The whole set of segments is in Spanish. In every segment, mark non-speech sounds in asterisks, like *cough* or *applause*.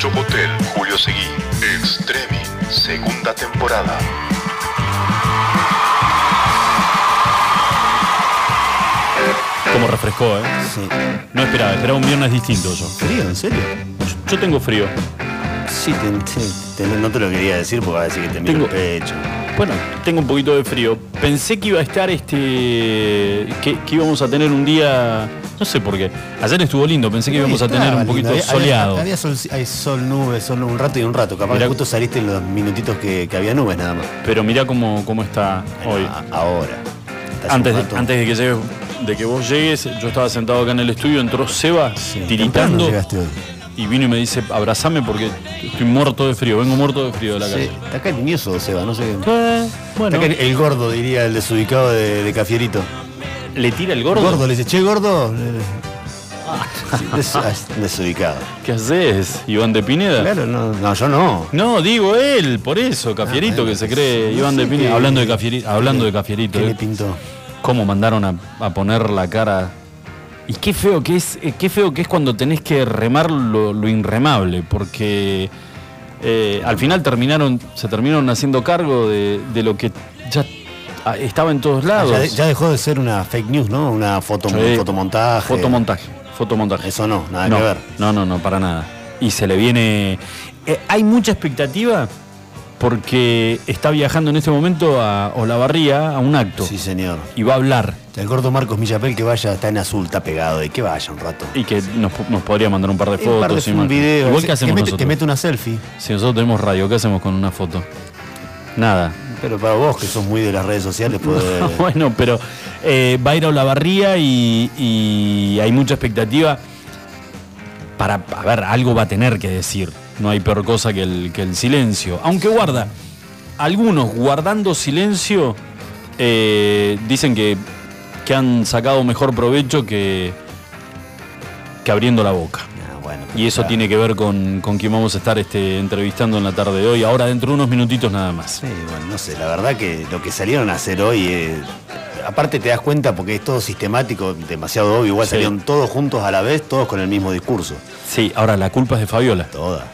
Lucho Potel, Julio Seguí, Extremi, segunda temporada. Como refrescó, ¿eh? Sí. No esperaba, esperaba un viernes distinto yo. ¿Frío? ¿En serio? Yo tengo frío. Sí, te- sí, te- no te lo quería decir porque va a decir que te miro Tengo- el pecho. Bueno, tengo un poquito de frío. Pensé que iba a estar este. que, que íbamos a tener un día. No sé por qué. Ayer estuvo lindo, pensé que íbamos a tener un poquito Había- soleado. Había, había sol, hay sol, nubes, sol, un rato y un rato. Capaz Mirá- que justo saliste en los minutitos que, que había nubes nada más. Pero mirá cómo, cómo está hoy. Bueno, ahora. Antes, de- antes de que llegue- de que vos llegues, yo estaba sentado acá en el estudio, entró Seba Sí, tiritando llegaste hoy. y vino y me dice, abrazame porque estoy muerto de frío, vengo muerto de frío de la Sí, calle. está cariñoso, Seba, no sé. ¿Qué? Bueno, Está el gordo, diría el desubicado de, de Cafierito. ¿Le tira el gordo? Gordo, le dice, che, gordo. Sí, *laughs* des- ah, desubicado. ¿Qué haces, Iván de Pineda? Claro, no, no, yo no. No, digo él, por eso, Cafierito, Ah, que se cree no Iván de Pineda. Hablando de Cafierito, hablando de Cafierito, ¿Qué eh, le pintó? cómo mandaron a, a poner la cara. Y qué feo que es, eh, qué feo que es cuando tenés que remar lo, lo inremable, porque eh, al final terminaron, se terminaron haciendo cargo de, de lo que ya estaba en todos Ah, lados. ya, de- ya dejó de ser una fake news, ¿no? Una foto, Sí. fotomontaje. Fotomontaje, fotomontaje. Eso no, nada no, que ver. No, no, no, para nada. Y se le viene. eh, hay mucha expectativa porque está viajando en este momento a Olavarría a un acto Sí, señor. y va a hablar El gordo Marcos Millapel que vaya, está en azul, está pegado. Y que vaya un rato. y que nos, nos podría mandar un par de Un par de fotos. y un video. Igual que hacemos mete, nosotros. que mete una selfie. Si nosotros tenemos radio, ¿qué hacemos con una foto? Nada. Pero para vos, que sos muy de las redes sociales, podés- *laughs* bueno, pero va a ir a Olavarría y, y hay mucha expectativa para, a ver, algo va a tener que decir. No hay peor cosa que el, que el silencio. Aunque guarda, algunos guardando silencio eh, dicen que, que han sacado mejor provecho que, que abriendo la boca. Bueno, Y eso claro. tiene que ver con, con quien vamos a estar este, entrevistando en la tarde de hoy. Ahora dentro de unos minutitos nada más. Sí, bueno, no sé, la verdad que lo que salieron a hacer hoy, eh, aparte te das cuenta porque es todo sistemático, demasiado obvio, igual Sí. salieron todos juntos a la vez, todos con el mismo discurso. Sí, ahora la culpa es de Fabiola. Toda,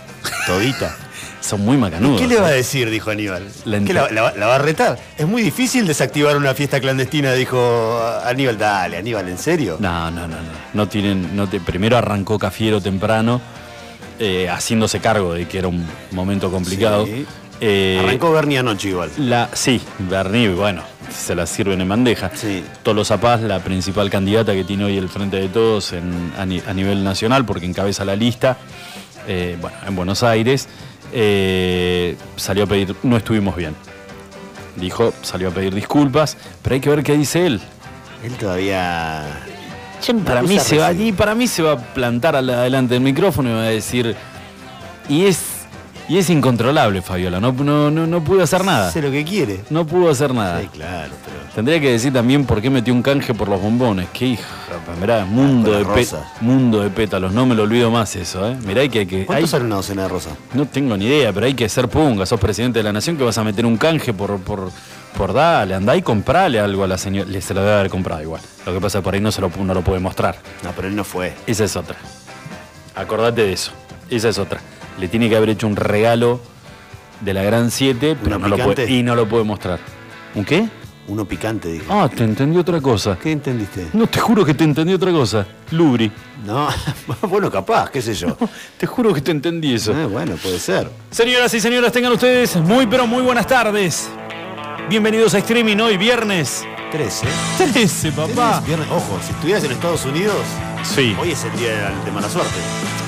todita. Son muy macanudos. ¿Qué le va a decir? Dijo Aníbal. La ¿Qué la, la- la va a retar? Es muy difícil desactivar una fiesta clandestina, dijo Aníbal. Dale, Aníbal, ¿en serio? No, no, no, no. No tienen, no te, primero arrancó Cafiero temprano, eh, haciéndose cargo de que era un momento complicado. Sí. Eh, Arrancó Bernie anoche igual. La, sí, Bernie, bueno, se la sirven en bandeja. Sí. Tolosa Paz, la principal candidata que tiene hoy el Frente de Todos en- a, ni- a nivel nacional, porque encabeza la lista, eh, bueno, en Buenos Aires, eh, salió a pedir, no estuvimos bien. Dijo, salió a pedir disculpas, pero hay que ver qué dice él. Él todavía. Para mí, se va, y para mí se va a plantar adelante del micrófono y va a decir, y es, y es incontrolable, Fabiola, no, no, no, no pudo hacer nada. Hace lo que quiere. No pudo hacer nada. Sí, claro, pero. Tendría que decir también por qué metió un canje por los bombones. Qué hija, mirá, mundo con de, rosas. mundo de pétalos, no me lo olvido más eso, ¿eh? Mirá que hay que... ¿Cuánto hay- sale una docena de rosas? no tengo ni idea, pero hay que ser punga, sos presidente de la nación que vas a meter un canje por, por, por dale, andá y comprale algo a la señora. Le se lo debe haber comprado igual. Lo que pasa es que por ahí no se lo, no lo puede mostrar. No, pero él no fue. Esa es otra. Acordate de eso. Esa es otra. Le tiene que haber hecho un regalo de la Gran 7, pero ¿Uno no lo puede, y no lo puede mostrar. ¿Un qué? Uno picante, dije. Ah, te entendí otra cosa. ¿Qué entendiste? No, te juro que te entendí otra cosa. Lubri. No, *laughs* bueno, capaz, qué sé yo. Te juro que te entendí eso. Eh, bueno, puede ser. Señoras y señores, tengan ustedes muy pero muy buenas tardes. Bienvenidos a Streaming hoy viernes 13. 13, papá. Tenés viernes- Ojo, si estuvieras en Estados Unidos, Sí. hoy es el día de mala suerte.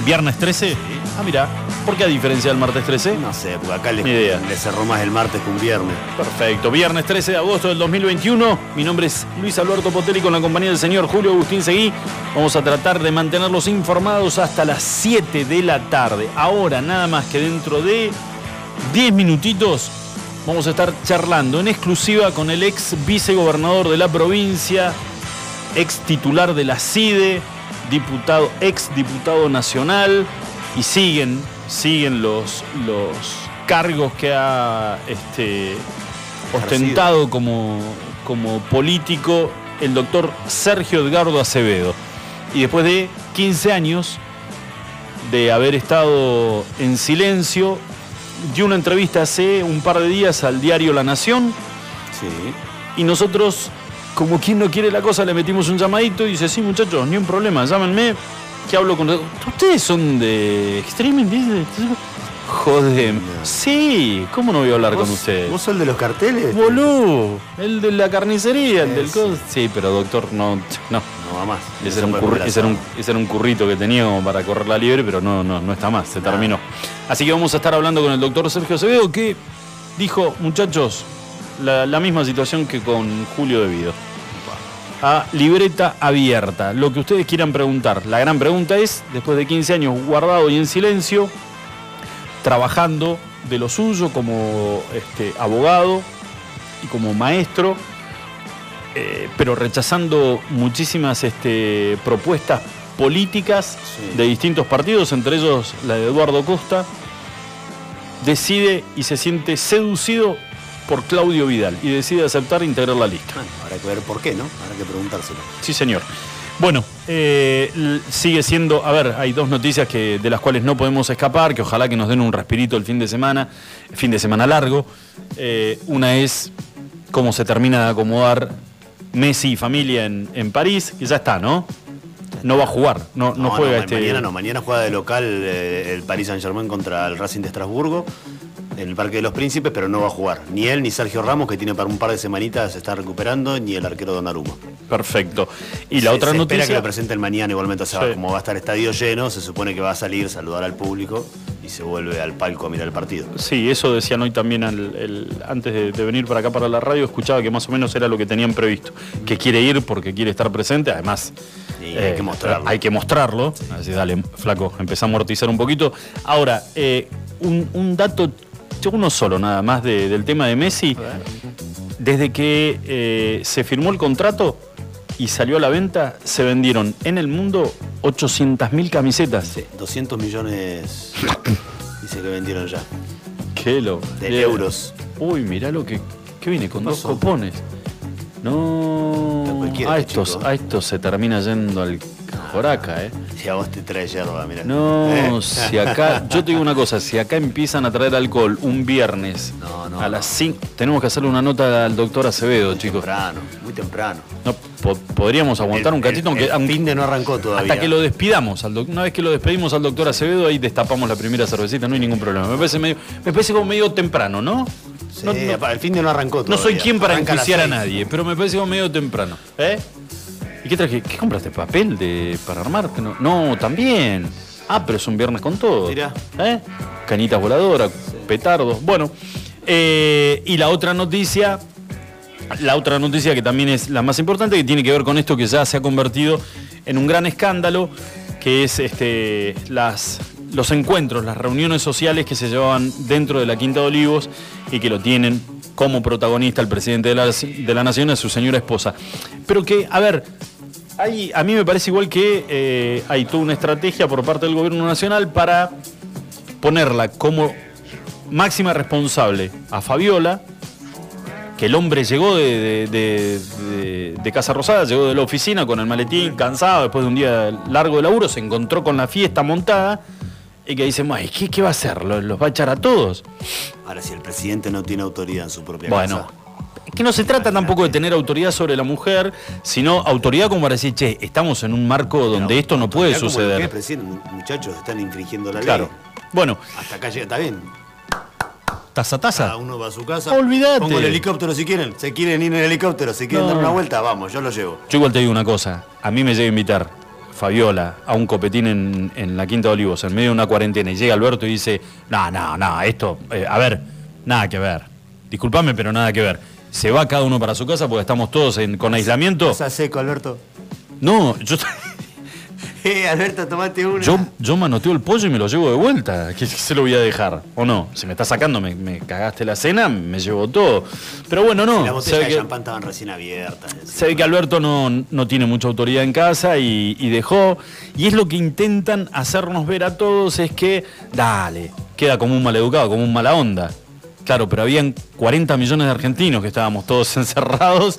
¿Viernes 13? Ah, mira. ¿Por qué a diferencia del martes 13? No sé, porque acá le, Ni idea. le cerró más el martes que un viernes. Perfecto. Viernes 13 de agosto del 2021. Mi nombre es Luis Alberto Potelli con la compañía del señor Julio Agustín Seguí. Vamos a tratar de mantenerlos informados hasta las 7 de la tarde. Ahora, nada más que dentro de 10 minutitos, vamos a estar charlando en exclusiva con el ex vicegobernador de la provincia, ex titular de la CIDE, diputado, ex diputado nacional, y siguen, siguen los, los cargos que ha este, ostentado como, como político el doctor Sergio Edgardo Acevedo. Y después de 15 años, de haber estado en silencio, dio una entrevista hace un par de días al diario La Nación Sí. y nosotros, como quien no quiere la cosa, le metimos un llamadito y dice, sí muchachos, ni un problema, llámenme, que hablo con... ¿Ustedes son de streaming? Dice? Joder. Sí, ¿cómo no voy a hablar con ¿Vos- ustedes? ¿Vos sos el de los carteles? Boludo, el de la carnicería, el del cos- Sí, pero doctor, no, no. No va más. Ese era, un se puede curri- comer ese era un- asado. ese era un currito que tenía como para correr la liebre, pero no, no, no está más, se terminó. Así que vamos a estar hablando con el doctor Sergio Acevedo, que dijo, muchachos, la, la misma situación que con Julio Devido. A libreta abierta. Lo que ustedes quieran preguntar. La gran pregunta es, después de 15 años guardado y en silencio, trabajando de lo suyo como este, abogado y como maestro, eh, pero rechazando muchísimas este, propuestas políticas Sí. de distintos partidos, entre ellos la de Eduardo Costa, decide y se siente seducido por Claudio Vidal y decide aceptar integrar la lista. Bueno, habrá que ver por qué, ¿no? Habrá que preguntárselo. Sí, señor. Bueno, eh, sigue siendo, a ver, hay dos noticias que, de las cuales no podemos escapar, que ojalá que nos den un respirito el fin de semana, fin de semana largo. Eh, una es cómo se termina de acomodar Messi y familia en, en París, que ya está, ¿no? No va a jugar, no, no, juega ma- este... Mañana no, mañana juega de local eh, el Paris Saint Germain contra el Racing de Estrasburgo en el Parque de los Príncipes, pero no va a jugar. Ni él ni Sergio Ramos, que tiene para un par de semanitas se está recuperando, ni el arquero Donnarumma. Perfecto. Y la Se- otra se espera que noticia... lo presenten mañana igualmente, o sea, Sí. como va a estar estadio lleno, se supone que va a salir, saludar al público y se vuelve al palco a mirar el partido. Sí, eso decían hoy también al- el- antes de, de venir para acá para la radio, escuchaba que más o menos era lo que tenían previsto, que quiere ir porque quiere estar presente, además eh, Y hay que mostrarlo. Hay que mostrarlo, así dale, flaco, empezá a amortizar un poquito. Ahora, eh, un, un dato, uno solo nada más de- del tema de Messi, desde que eh, se firmó el contrato y salió a la venta, se vendieron en el mundo 800.000 camisetas. Sí, 200 millones *laughs* dice que vendieron ya. Qué lo. De euros. Uy, mirá lo que. ¿Qué viene? Con ¿Qué dos copones. No. A este estos, chico. a estos se termina yendo al Joraca, ¿eh? Si a vos te trae yerba, mira. No, Eh. si acá. Yo te digo una cosa, si acá empiezan a traer alcohol un viernes No, no, a las no. 5. Tenemos que hacerle una nota al doctor Acevedo, chicos. Temprano, muy temprano. No, po- podríamos aguantar El- un cachito, aunque. el fin de no arrancó todavía. hasta que lo despidamos. al una vez que lo despedimos al doctor Acevedo, ahí destapamos la primera cervecita, no hay ningún problema. Me parece, medio, me parece como medio temprano, ¿no? Sí, No- no- el fin de no arrancó No todavía. soy quien para enjuiciar a nadie, pero me parece como medio temprano. ¿Eh? ¿Y qué traje? ¿Qué compraste? ¿Papel de, para armar? Que No, no, también. Ah, pero es un viernes con todo. Mirá. ¿Eh? Cañitas voladoras, petardos. Bueno, eh, y la otra noticia, la otra noticia que también es la más importante, que tiene que ver con esto que ya se ha convertido en un gran escándalo, que es este, las, los encuentros, las reuniones sociales que se llevaban dentro de la Quinta de Olivos y que lo tienen como protagonista el presidente de la, de la Nación, a su señora esposa. Pero que, a ver, hay, a mí me parece igual que eh, hay toda una estrategia por parte del gobierno nacional para ponerla como máxima responsable a Fabiola, que el hombre llegó de, de- de- de- de Casa Rosada, llegó de la oficina con el maletín, cansado, después de un día largo de laburo, se encontró con la fiesta montada y que dice, "Ay, ¿qué, qué va a hacer? ¿Los, los va a echar a todos? Ahora, si el presidente no tiene autoridad en su propia Bueno, casa. Es que no se trata tampoco de tener autoridad sobre la mujer, sino autoridad como para decir, che, estamos en un marco donde Pero, esto no puede como que es, suceder. presidente, muchachos, están infringiendo la Claro. ley. Bueno, Hasta acá llega, está bien. taza, Cada taza. uno va a su casa. Olvídate. Pongo el helicóptero si quieren. Se quieren ir en helicóptero, si quieren No. dar una vuelta, vamos, yo lo llevo. Yo igual te digo una cosa, a mí me llega a invitar Fabiola a un copetín en, en la Quinta de Olivos, en medio de una cuarentena, y llega Alberto y dice, no, no, no, esto, eh, a ver, nada que ver. Disculpame, pero nada que ver. Se va cada uno para su casa porque estamos todos en- con aislamiento. Está seco, Alberto. No, yo, *laughs* *laughs* Eh, Alberto, tomate una. yo, yo manoteo el pollo y me lo llevo de vuelta. *laughs* ¿Qué, se lo voy a dejar? ¿O no? Si me está sacando, me, me cagaste la cena, me llevo todo. Pero bueno, no. la botella de que- champán estaban recién abiertas. Se ve que Alberto no, no tiene mucha autoridad en casa y, y dejó. Y es lo que intentan hacernos ver a todos, es que, dale, queda como un maleducado, como un mala onda. Claro, pero habían 40 millones de argentinos que estábamos todos *laughs* encerrados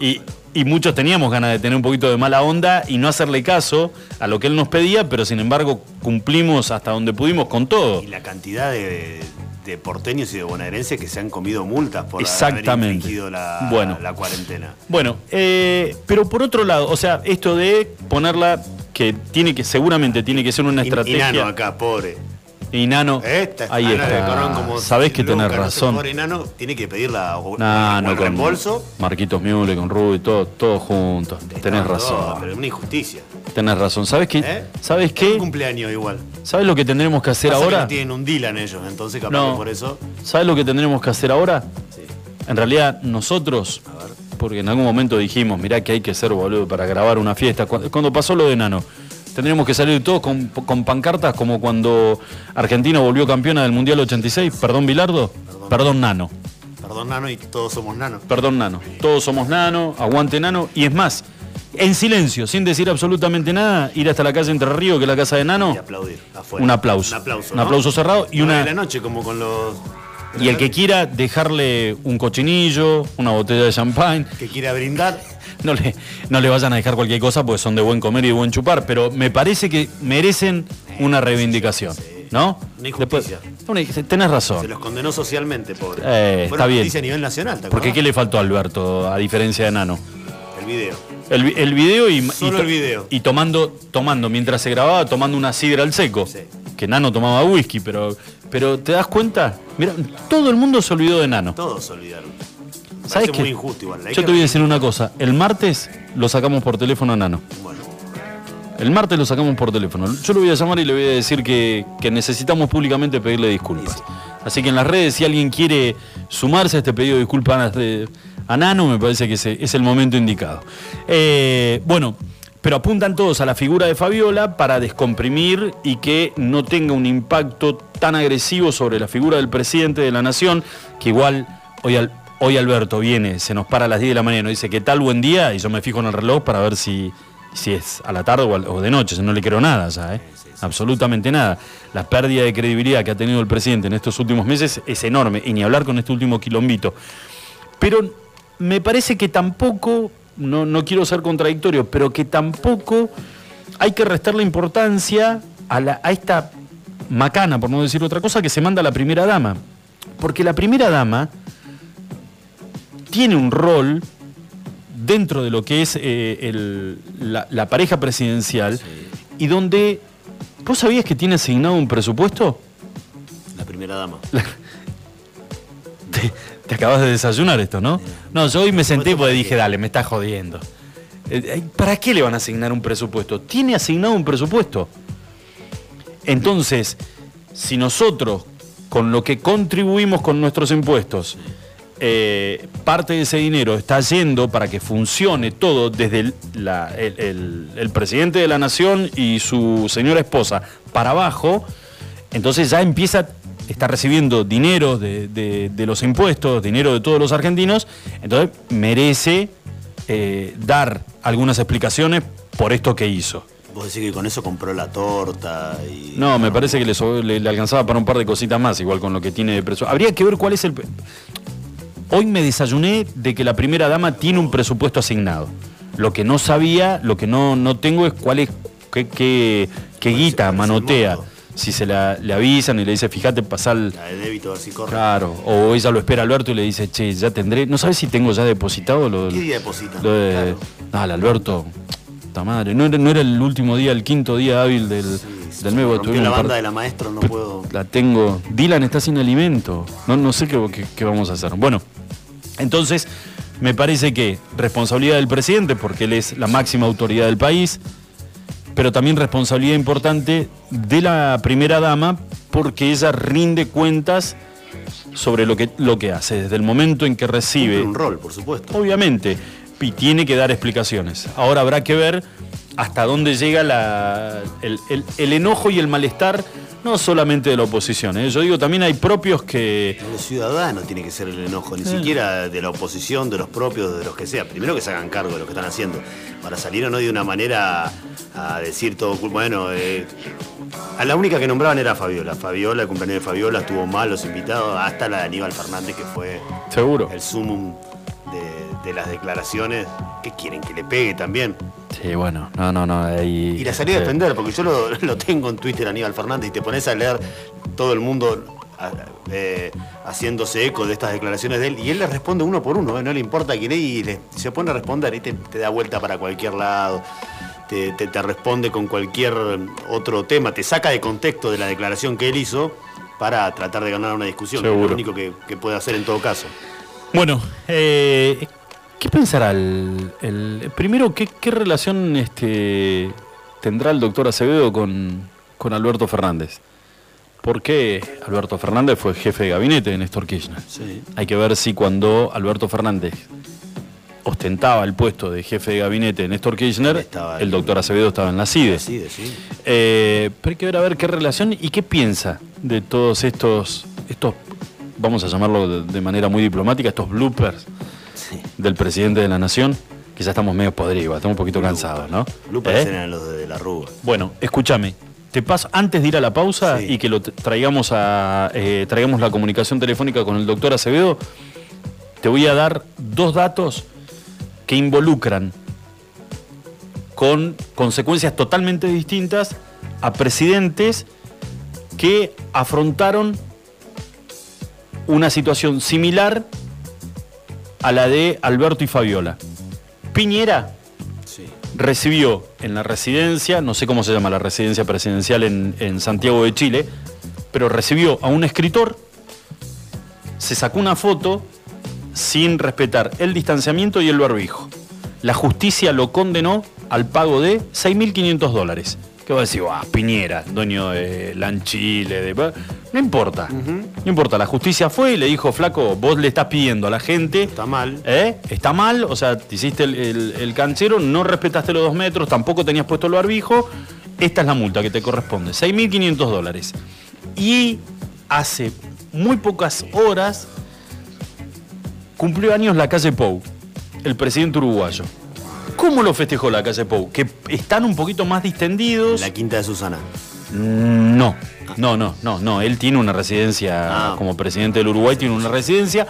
y, y muchos teníamos ganas de tener un poquito de mala onda y no hacerle caso a lo que él nos pedía, pero sin embargo cumplimos hasta donde pudimos con todo. Y la cantidad de, de porteños y de bonaerenses que se han comido multas por Exactamente. haber infringido la, Bueno. la cuarentena. Bueno, eh, pero por otro lado, o sea, esto de ponerla que tiene que seguramente tiene que ser una Y- estrategia. Inano acá, pobre. Y Nano, Esta, ahí está. Sabés que tenés no razón. Enano tiene que pedir la, o- o Nano el con reembolso. Marquitos Miule, con Rubi, todo, todo juntos. Tenés No, razón. pero es una injusticia. Tenés razón. ¿Sabés qué? ¿Eh? ¿Sabés Un qué? cumpleaños igual. ¿Sabés lo que tendremos que hacer Pasa que ahora? no tienen un Dylan ellos, entonces capaz No. que por eso. ¿Sabes lo que tendremos que hacer ahora? Sí. En realidad, nosotros, porque en algún momento dijimos, mirá que hay que ser boludo para grabar una fiesta. Cu- Cuando pasó lo de Nano, tendríamos que salir todos con, con pancartas como cuando Argentina volvió campeona del Mundial 86. Perdón, Bilardo. Perdón, Nano. Perdón, Nano, y todos somos Nano. Perdón, Nano. Todos somos Nano, aguante Nano. Y es más, en silencio, sin decir absolutamente nada, ir hasta la calle Entre Ríos, que es la casa de Nano, Y aplaudir. Afuera. un aplauso. Un aplauso. Un ¿no? aplauso cerrado y una. de la noche, como con los. Y el que quiera dejarle un cochinillo, una botella de champagne, que quiera brindar. no le, no le vayan a dejar cualquier cosa porque son de buen comer y de buen chupar, pero me parece que merecen una reivindicación, ¿no? Una injusticia. Después- tenés razón. Se los condenó socialmente, pobre. Eh, Fue está una bien. a nivel nacional, ¿te Porque? ¿qué le faltó a Alberto, a diferencia de Nano? El video. El, el video y, Solo y to- el video. y tomando, tomando, mientras se grababa, tomando una sidra al seco. Sí. Que Nano tomaba whisky, pero, pero ¿te das cuenta? Mira, todo el mundo se olvidó de Nano. Todos se olvidaron. ¿Sabes qué? muy injusto igual. Yo que- te voy a decir una cosa. El martes lo sacamos por teléfono a Nano. Bueno, El martes lo sacamos por teléfono. Yo lo voy a llamar y le voy a decir que, que necesitamos públicamente pedirle disculpas. Así que en las redes, si alguien quiere sumarse a este pedido de disculpas de- a Nano, me parece que es el momento indicado. Eh, bueno, pero apuntan todos a la figura de Fabiola para descomprimir y que no tenga un impacto tan agresivo sobre la figura del presidente de la nación, que igual hoy, hoy Alberto viene, se nos para a las 10 de la mañana y dice, ¿qué tal buen día? Y yo me fijo en el reloj para ver si, si es a la tarde o, de noche, no le creo nada ya, ¿eh? absolutamente nada. La pérdida de credibilidad que ha tenido el presidente en estos últimos meses es enorme, y ni hablar con este último quilombito. Pero me parece que tampoco, no, no quiero ser contradictorio, pero que tampoco hay que restarle importancia a, la- a esta macana, por no decir otra cosa, que se manda la primera dama. Porque la primera dama tiene un rol dentro de lo que es eh, el- la, la pareja presidencial y donde... ¿Vos sabías que tiene asignado un presupuesto? la primera dama. Te, *laughs* te acabas de desayunar esto, ¿no? No, yo hoy me senté porque dije, dale, me estás jodiendo. Eh, eh, ¿Para qué le van a asignar un presupuesto? Tiene asignado un presupuesto. Entonces, si nosotros, con lo que contribuimos con nuestros impuestos, eh, parte de ese dinero está yendo para que funcione todo desde el, la- el- el- el presidente de la nación y su señora esposa para abajo, entonces ya empieza, está recibiendo dinero de, de- de los impuestos, dinero de todos los argentinos, entonces merece eh, dar algunas explicaciones por esto que hizo. Vos decís que con eso compró la torta y. No, me parece que le, le- le alcanzaba para un par de cositas más, igual con lo que tiene de presupuesto. Habría que ver cuál es el... Hoy me desayuné de que la primera dama tiene un presupuesto asignado. Lo que no sabía, lo que no, no tengo es cuál es, qué, qué- qué guita, manotea. Si se la, le avisan y le dice, fíjate, pasar... La de débito, a si corre. Claro, o ella lo espera Alberto y le dice, che, ya tendré... ¿No sabes si tengo ya depositado lo, ¿Qué día depositan? lo de... Claro. Dale, Alberto, puta madre. No era, no era el último día, el quinto día hábil del, Sí, del porque rompió tuvimos la par- banda de la maestro, no puedo. la tengo. Dylan está sin alimento. No, no sé qué, qué- qué vamos a hacer. Bueno, entonces me parece que responsabilidad del presidente, porque él es la máxima autoridad del país, pero también responsabilidad importante de la primera dama, porque ella rinde cuentas sobre lo que, lo que hace, desde el momento en que recibe Cumple un rol, por supuesto. Obviamente, y tiene que dar explicaciones. Ahora habrá que ver hasta dónde llega la- el, el- el enojo y el malestar, no solamente de la oposición. ¿eh? Yo digo, también hay propios que... El ciudadano tiene que ser el enojo, ni siquiera de la oposición, de los propios, de los que sea. Primero que se hagan cargo de lo que están haciendo. Para salir o no de una manera a decir todo, bueno, eh, a la única que nombraban era Fabiola. Fabiola, el cumpleaños de Fabiola, estuvo mal los invitados, hasta la de Aníbal Fernández, que fue Seguro. el sumum de, de las declaraciones, que quieren que le pegue también. Sí, bueno, no, no, no. Ahí, Y la salí a defender, porque yo lo, lo tengo en Twitter, Aníbal Fernández, y te pones a leer todo el mundo eh, haciéndose eco de estas declaraciones de él, y él le responde uno por uno, ¿eh? no le importa quién es, y le- se pone a responder y te, te da vuelta para cualquier lado. Te, te- te responde con cualquier otro tema, te saca de contexto de la declaración que él hizo para tratar de ganar una discusión, que es Seguro. lo único que, que puede hacer en todo caso. Bueno, eh, ¿qué pensará el, el- primero qué, qué relación este, tendrá el doctor Acevedo con, con Alberto Fernández? Porque Alberto Fernández fue jefe de gabinete de Néstor Kirchner. Sí. Hay que ver si cuando Alberto Fernández ostentaba el puesto de jefe de gabinete de Néstor Kirchner, el doctor Acevedo estaba en la CIDE. Sí, de sí. Eh, pero hay que ver a ver qué relación y qué piensa de todos estos, estos vamos a llamarlo de manera muy diplomática, estos bloopers Sí. del presidente de la nación, que ya estamos medio podridos, estamos un poquito cansados, ¿no? Bloopers ¿Eh? eran los de la Rúa. Bueno, escúchame. Te paso antes de ir a la pausa Sí. y que lo traigamos a eh, traigamos la comunicación telefónica con el doctor Acevedo. Te voy a dar dos datos que involucran con consecuencias totalmente distintas a presidentes que afrontaron una situación similar a la de Alberto y Fabiola. Piñera Sí. recibió en la residencia, no sé cómo se llama la residencia presidencial en, en Santiago de Chile, pero recibió a un escritor, se sacó una foto sin respetar el distanciamiento y el barbijo. La justicia lo condenó al pago de 6.500 dólares. ¿Qué va a decir? Ah, Piñera, dueño de Lanchile, de... No importa, no importa. La justicia fue y le dijo, flaco, vos le estás pidiendo a la gente Está mal. ¿Eh? Está mal, o sea, te hiciste el, el- el canchero, no respetaste los dos metros, tampoco tenías puesto el barbijo. Esta es la multa que te corresponde, 6.500 dólares. Y hace muy pocas horas cumplió años la calle Pou, el presidente uruguayo. ¿Cómo lo festejó la calle Pou? Que están un poquito más distendidos. La quinta de Susana. Mm, No, no, no, no, no. Él tiene una residencia, Ah. como presidente del Uruguay, tiene una residencia,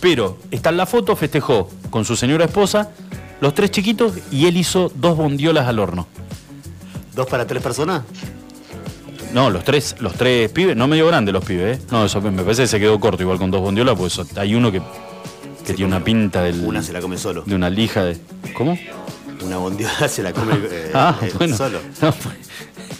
pero está en la foto, festejó con su señora esposa, los tres chiquitos, y él hizo dos bondiolas al horno. ¿Dos para tres personas? No, los tres, los tres pibes, no medio grandes los pibes, ¿eh? No, eso me parece que se quedó corto igual con dos bondiolas, pues hay uno que, que Se tiene una pinta del, Una se la come solo. de una lija de. ¿Cómo? Una bondiola *laughs* se la come eh, *laughs* ah, eh, bueno. solo. *laughs* No, pues-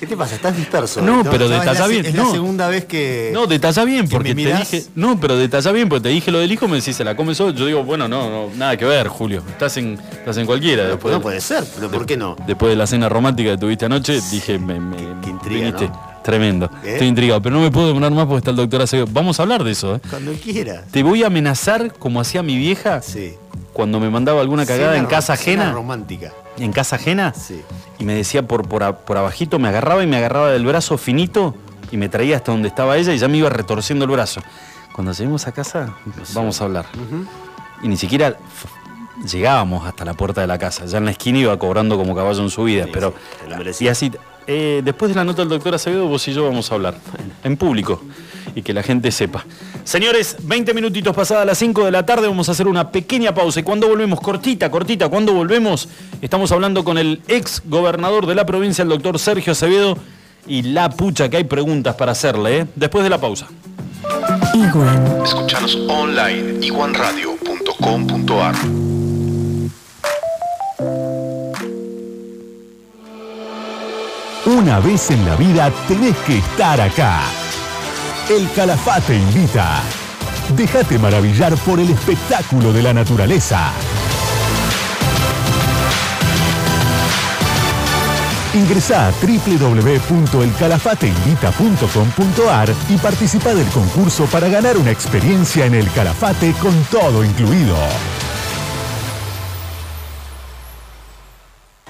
¿Qué te pasa? Estás disperso. No, ¿eh? pero la se- bien, Es no. la segunda vez que. No, detalla bien, que porque te dije. No, pero detalla bien, porque te dije lo del hijo, me decís, se la come solo. Yo digo, bueno, no, no, nada que ver, Julio. Estás en, estás en cualquiera. después, no de- puede ser, pero ¿por qué no? después de la cena romántica que tuviste anoche, dije, me, me- qué intriga, viniste. Tremendo. ¿Eh? Estoy intrigado, pero no me puedo demorar más porque está el doctor Acevedo. Vamos a hablar de eso, ¿eh? Cuando quieras. Te voy a amenazar como hacía mi vieja Sí. cuando me mandaba alguna cagada Cena en casa ajena. romántica. En casa ajena. Sí. Y me decía por, por, por abajito, me agarraba y me agarraba del brazo finito y me traía hasta donde estaba ella y ya me iba retorciendo el brazo. Cuando lleguemos a casa, vamos a hablar. Y ni siquiera llegábamos hasta la puerta de la casa. Ya en la esquina iba cobrando como caballo en su vida. Sí, pero, sí, y así, eh, después de la nota del doctor Acevedo, vos y yo vamos a hablar. En público. Y que la gente sepa. Señores, 20 minutitos pasadas las 5 de la tarde, vamos a hacer una pequeña pausa. Y cuando volvemos, cortita, cortita, cuando volvemos, estamos hablando con el ex gobernador de la provincia, el doctor Sergio Acevedo. Y la pucha que hay preguntas para hacerle, ¿eh? Después de la pausa. Iguan. Escuchanos online iguanradio.com.ar Una vez en la vida tenés que estar acá. El Calafate invita. Déjate maravillar por el espectáculo de la naturaleza. Ingresá a www.elcalafateinvita.com.ar y participa del concurso para ganar una experiencia en el Calafate con todo incluido.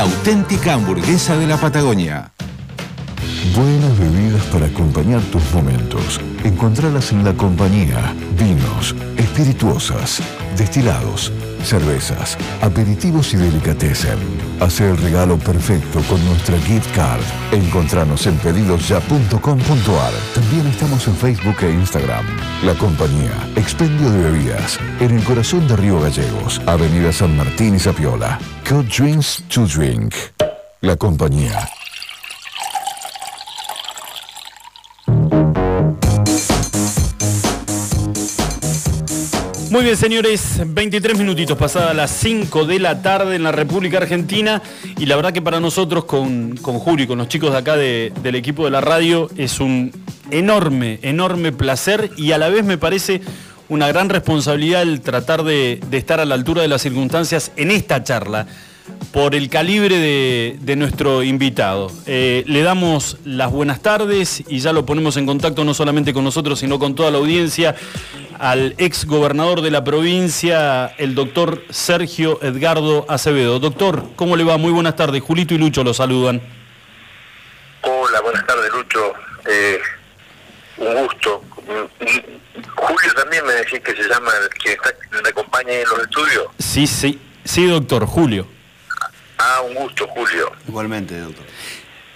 auténtica hamburguesa de la Patagonia. Buenas bebidas para acompañar tus momentos. Encontralas en la compañía. Vinos, espirituosas, destilados, cervezas, aperitivos y delicatessen. Hace el regalo perfecto con nuestra gift card. Encontranos en pedidosya.com.ar. También estamos en Facebook e Instagram. La compañía, expendio de bebidas, en el corazón de Río Gallegos, Avenida San Martín y Zapiola. Good drinks to drink. La compañía. Muy bien, señores, 23 minutitos pasadas las 5 de la tarde en la República Argentina y la verdad que para nosotros con, con Julio y con los chicos de acá de- del equipo de la radio es un enorme, enorme placer y a la vez me parece una gran responsabilidad el tratar de estar a la altura de las circunstancias en esta charla por el calibre de, de nuestro invitado. Eh, le damos las buenas tardes y ya lo ponemos en contacto no solamente con nosotros, sino con toda la audiencia, al ex gobernador de la provincia, el doctor Sergio Edgardo Acevedo. Doctor, ¿cómo le va? Muy buenas tardes. Julito y Lucho lo saludan. Hola, buenas tardes, Lucho. Eh, un gusto. Julio también me decís que se llama, que está, me acompaña en los estudios. Sí, sí, sí, doctor, Julio. Ah, un gusto, Julio. Igualmente, doctor.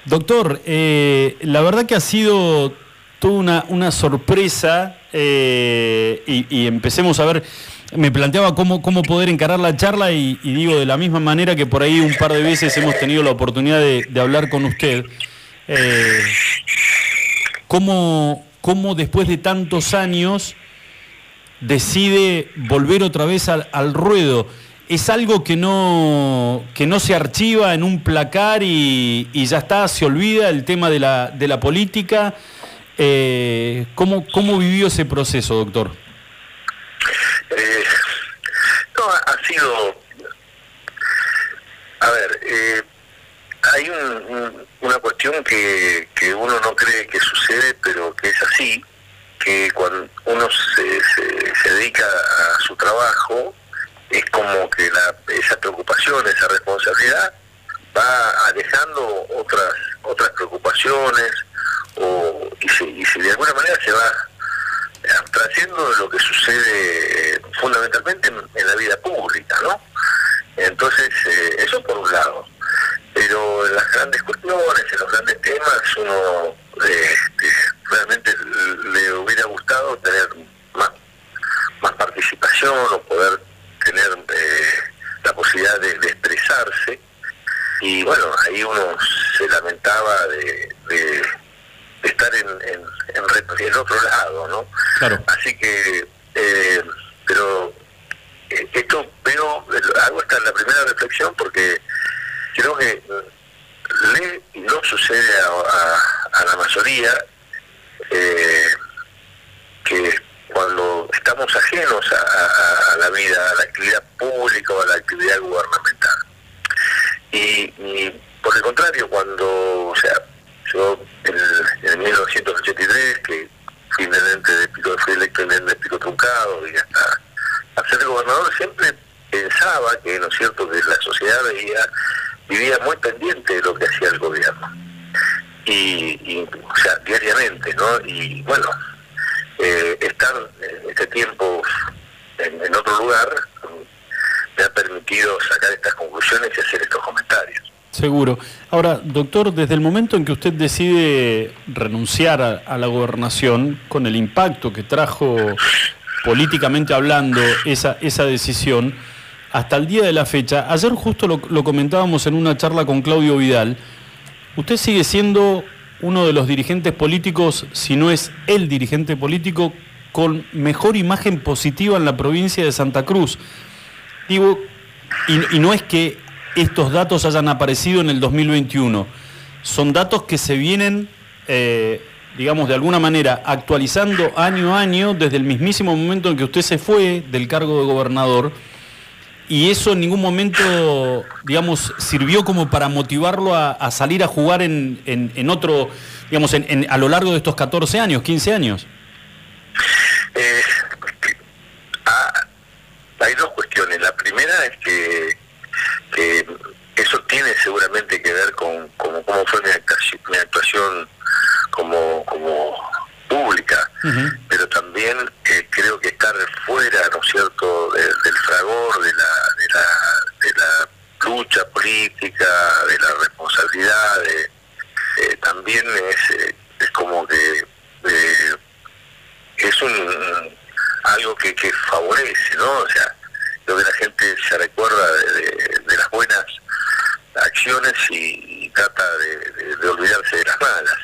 Doctor, eh, la verdad que ha sido toda una, una sorpresa eh, y, y empecemos a ver, me planteaba cómo, cómo poder encarar la charla y, y digo de la misma manera que por ahí un par de veces hemos tenido la oportunidad de, de hablar con usted. eh, ¿cómo, cómo después de tantos años decide volver otra vez al, al ruedo? ¿Es algo que no, que no se archiva en un placar y, y ya está, se olvida el tema de la, de la política? Eh, ¿cómo, ¿Cómo vivió ese proceso, doctor? Eh, no, ha sido... A ver, eh, hay un- un- una cuestión que, que uno no cree que sucede, pero que es así, que cuando uno se, se- se dedica a su trabajo, es como que la, esa preocupación, esa responsabilidad va alejando otras otras preocupaciones o, y, se, y se de alguna manera se va abstrayendo de lo que sucede eh, fundamentalmente en, en la vida pública, ¿no? Entonces, eh, eso por un lado. Pero en las grandes cuestiones, en los grandes temas, uno eh, este, realmente le hubiera gustado tener más, más participación o poder tener eh, la posibilidad de, de expresarse. Y bueno, ahí uno se lamentaba de, de- de estar en, en, en en el otro lado, ¿no? Claro. Así que, eh, pero eh, esto veo, hago esta la primera reflexión porque creo que le no sucede a, a- a la mayoría eh, que cuando estamos ajenos a, la vida, a la actividad pública o a la actividad gubernamental. Y, y por el contrario, cuando, o sea, yo en, en 1983, que fui de Pico, fui electo de Pico Truncado y hasta a ser gobernador, siempre pensaba que, ¿no es cierto?, que la sociedad veía, vivía muy pendiente de lo que hacía el gobierno. Y, y, o sea, diariamente, ¿no? Y bueno, eh, estar en este tiempo en, otro lugar me ha permitido sacar estas conclusiones y hacer estos comentarios. Seguro. Ahora, doctor, desde el momento en que usted decide renunciar a, la gobernación, con el impacto que trajo políticamente hablando esa, esa decisión, hasta el día de la fecha, ayer justo lo comentábamos en una charla con Claudio Vidal, usted sigue siendo uno de los dirigentes políticos, si no es el dirigente político, con mejor imagen positiva en la provincia de Santa Cruz. Digo, y, no es que estos datos hayan aparecido en el 2021, son datos que se vienen, eh, digamos, de alguna manera actualizando año a año desde el mismísimo momento en que usted se fue del cargo de gobernador. Y eso en ningún momento, digamos, sirvió como para motivarlo a, salir a jugar en, en- en otro, digamos, en- en- a lo largo de estos 14 años, 15 años. Eh, ah, hay dos cuestiones. La primera es que, que eso tiene seguramente que ver con, con cómo fue mi actuación, mi actuación como, como pública, pero también eh, creo que estar fuera, ¿no es cierto?, de- del fragor de la, de la, de la lucha política, de la responsabilidad, de- eh, también es, eh, es como que eh, es un algo que, que favorece, ¿no? O sea, creo que la gente se recuerda de, de- de las buenas acciones y, y trata de olvidarse de las malas.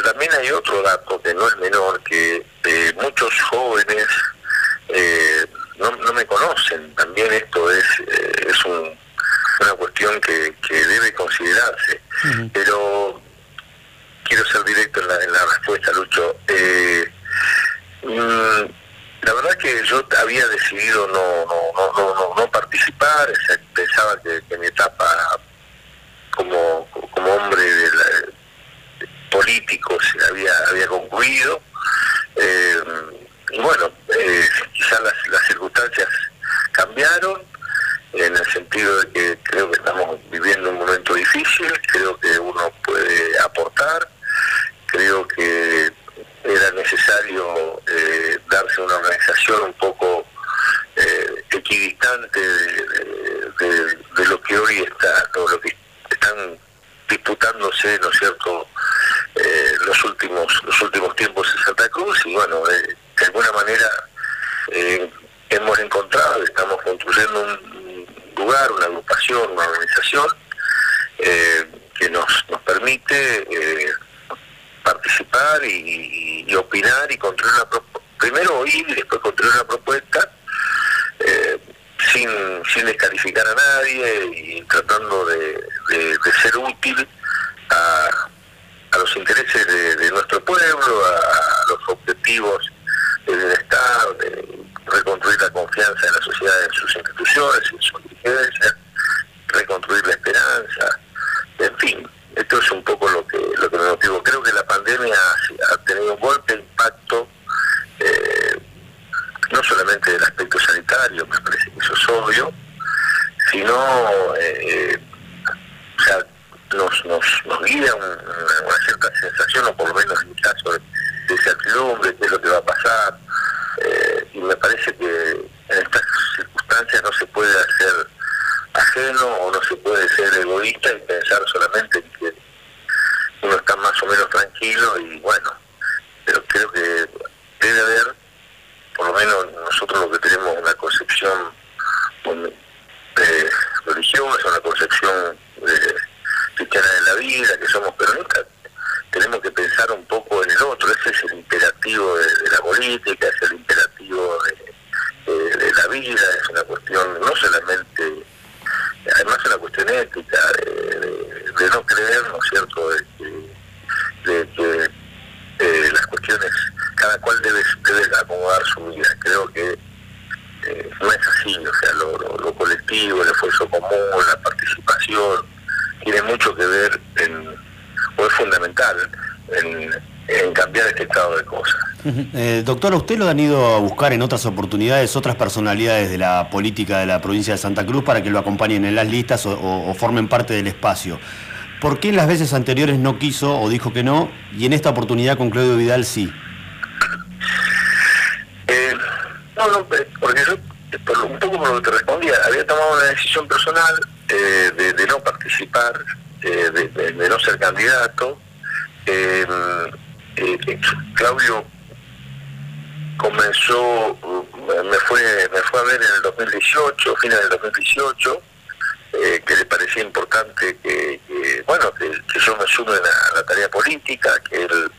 Pero también hay otro dato que no es menor, que eh, muchos jóvenes eh, no, no me conocen. También esto es, eh, es un- una cuestión que, que debe considerarse. Pero quiero ser directo en la, en la respuesta, Lucho. Eh, mm, la verdad que yo había decidido no no no no, no, no participar, pensaba que, que mi etapa como, como hombre de político se había había concluido. Eh, bueno, eh, quizás las, las circunstancias cambiaron en el sentido de que creo que estamos viviendo un momento difícil, creo que uno puede aportar, creo que era necesario eh, darse una organización un poco eh, equidistante de, lo que hoy está, lo que están disputándose, ¿no es cierto?, eh, los últimos los últimos tiempos en Santa Cruz y bueno, de, alguna manera eh, hemos encontrado, estamos construyendo un lugar, una agrupación, una organización eh, que nos, nos permite participar y, opinar y construir una propuesta, primero oír y después construir una propuesta sin, sin descalificar a nadie y tratando de, de- de ser útil a, a los intereses de, de nuestro pueblo, a, los objetivos de bienestar, de reconstruir la confianza en la sociedad, en sus instituciones, en sus dirigencias, reconstruir la esperanza, en fin, esto es un poco lo que lo que me motivó. Creo que la pandemia ha, ha tenido un golpe de impacto, eh, no solamente del aspecto sanitario, me parece que eso es obvio, sino, eh, o sea, nos, nos, nos guía un- una, cierta sensación, o por lo menos en mi caso, de, incertidumbre, qué es lo que va a pasar, eh, y me parece que en estas circunstancias no se puede hacer ajeno o no se puede ser egoísta y pensar solamente en que uno está más o menos tranquilo y bueno, pero creo que debe haber, por lo menos nosotros lo que tenemos una concepción eh, religiosa, una concepción eh, cristiana de la vida, que somos peronistas, tenemos que pensar un poco en el otro, ese es el imperativo de, la política, es el imperativo de, de- la vida, es una cuestión no solamente, además es una cuestión ética, de, no creer, ¿no es cierto?, de que, de que eh, las cuestiones, cada cual debe, debe acomodar su vida. Creo que eh, no es así, o sea, lo, colectivo, el esfuerzo común, la participación, tiene mucho que ver en, o es fundamental en, cambiar este estado de cosas. Eh, doctor, ¿a usted lo han ido a buscar en otras oportunidades otras personalidades de la política de la provincia de Santa Cruz para que lo acompañen en las listas o, o- o formen parte del espacio? ¿Por qué en las veces anteriores no quiso o dijo que no y en esta oportunidad con Claudio Vidal sí? Eh, no, no, eh, porque yo, un poco por lo que te respondía, había tomado una decisión personal eh, de, no participar, de, no ser candidato. Eh, Claudio comenzó, me fue, me fue a ver en el 2018, fines del 2018, eh, que le parecía importante que, bueno, que, yo me sume a la tarea política, que él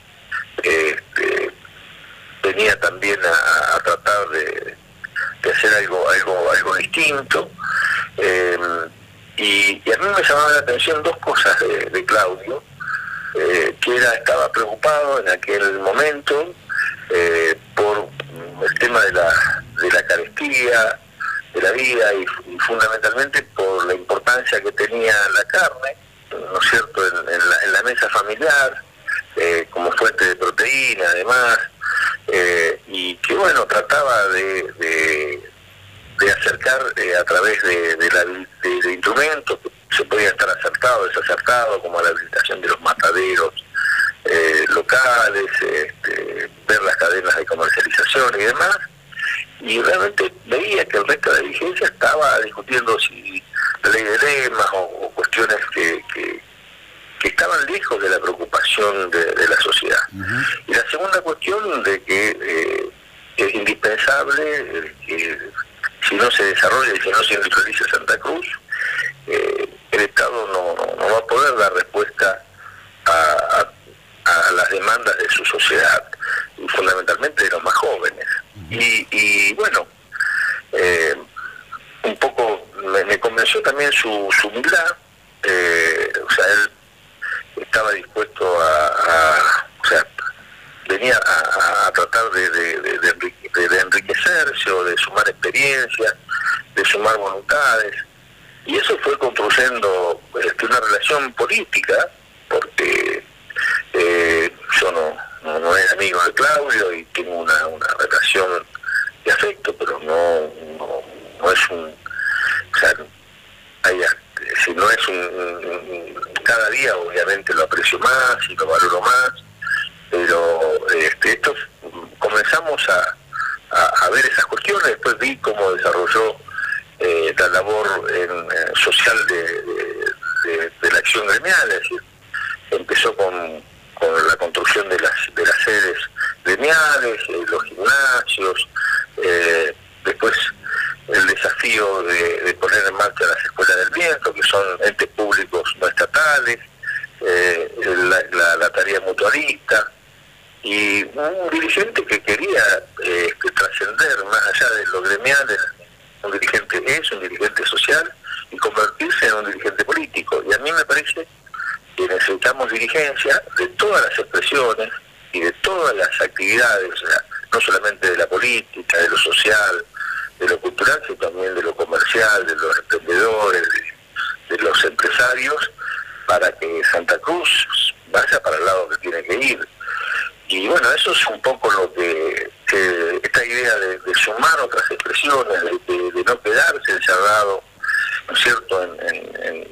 venía también a, tratar de, hacer algo algo algo distinto. Eh, y, a mí me llamaba la atención dos cosas de, Claudio, eh, que era estaba preocupado en aquel momento eh, por el tema de la, de la carestía de la vida y, y fundamentalmente por la importancia que tenía la carne, ¿no es cierto?, en, en la, en la mesa familiar, eh, como fuente de proteína además, eh, y que bueno, trataba de, de, acercar eh, a través de, de, la, instrumentos se podía estar acertado, desacertado, como la habilitación de los mataderos eh, locales, este, ver las cadenas de comercialización y demás, y realmente veía que el resto de la dirigencia estaba discutiendo si ley de lemas o, cuestiones que, que, estaban lejos de la preocupación de, de la sociedad. Uh -huh. Y la segunda cuestión de que eh, es indispensable eh, que si no se desarrolla y si no se industrializa Santa Cruz, eh, el Estado no, no, no, va a poder dar respuesta a, a, a, las demandas de su sociedad, y fundamentalmente de los más jóvenes. Y, y bueno, eh, un poco me, me, convenció también su, su humildad, eh, o sea, él estaba dispuesto a, a o sea, venía a, tratar de, de, enriquecerse o de sumar experiencias, de sumar voluntades, y eso fue construyendo este, una relación política, porque eh, yo no, no, no, era amigo de Claudio y tengo una, una relación de afecto, pero no, no, no es un... O sea, hay, si no es un, Cada día obviamente lo aprecio más y lo valoro más, pero este, estos comenzamos a, ver esas cuestiones, después vi cómo desarrolló eh, la labor en, eh, social de, la acción gremial, es decir, empezó con, la construcción de las, de las sedes gremiales, eh, los gimnasios, después el desafío de, poner en marcha las escuelas del viento, que son entes públicos no estatales, eh, la, la, la, tarea mutualista, y un dirigente que quería trascender más allá de lo gremial un dirigente es un dirigente social y convertirse en un dirigente político. Y a mí me parece que necesitamos dirigencia de todas las expresiones y de todas las actividades, o sea, no solamente de la política, de lo social, de lo cultural, sino también de lo comercial, de los emprendedores, de, los empresarios, para que Santa Cruz vaya para el lado que tiene que ir. Y bueno, eso es un poco lo que, esta idea de, sumar otras expresiones, de, no quedarse encerrado, ¿no es cierto?, en,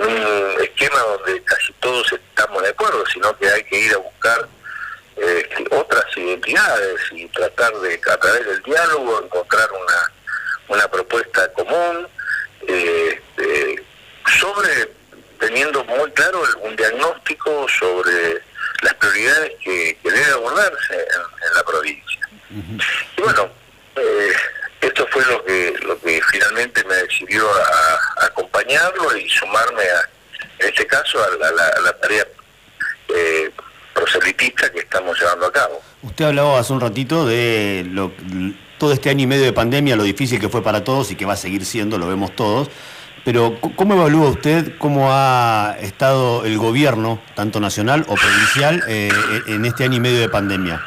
un esquema donde casi todos estamos de acuerdo, sino que hay que ir a buscar eh, otras identidades y tratar de, a través del diálogo, encontrar una, una propuesta común eh, sobre, teniendo muy claro un diagnóstico sobre las prioridades que, que debe abordarse en, en la provincia. Uh -huh. Y bueno, eh, esto fue lo que lo que finalmente me decidió a, a acompañarlo y sumarme a, en este caso a la, a la tarea eh, que estamos llevando a cabo. Usted hablaba hace un ratito de lo, todo este año y medio de pandemia, lo difícil que fue para todos y que va a seguir siendo, lo vemos todos. Pero, ¿cómo evalúa usted cómo ha estado el gobierno, tanto nacional o provincial, eh, en este año y medio de pandemia?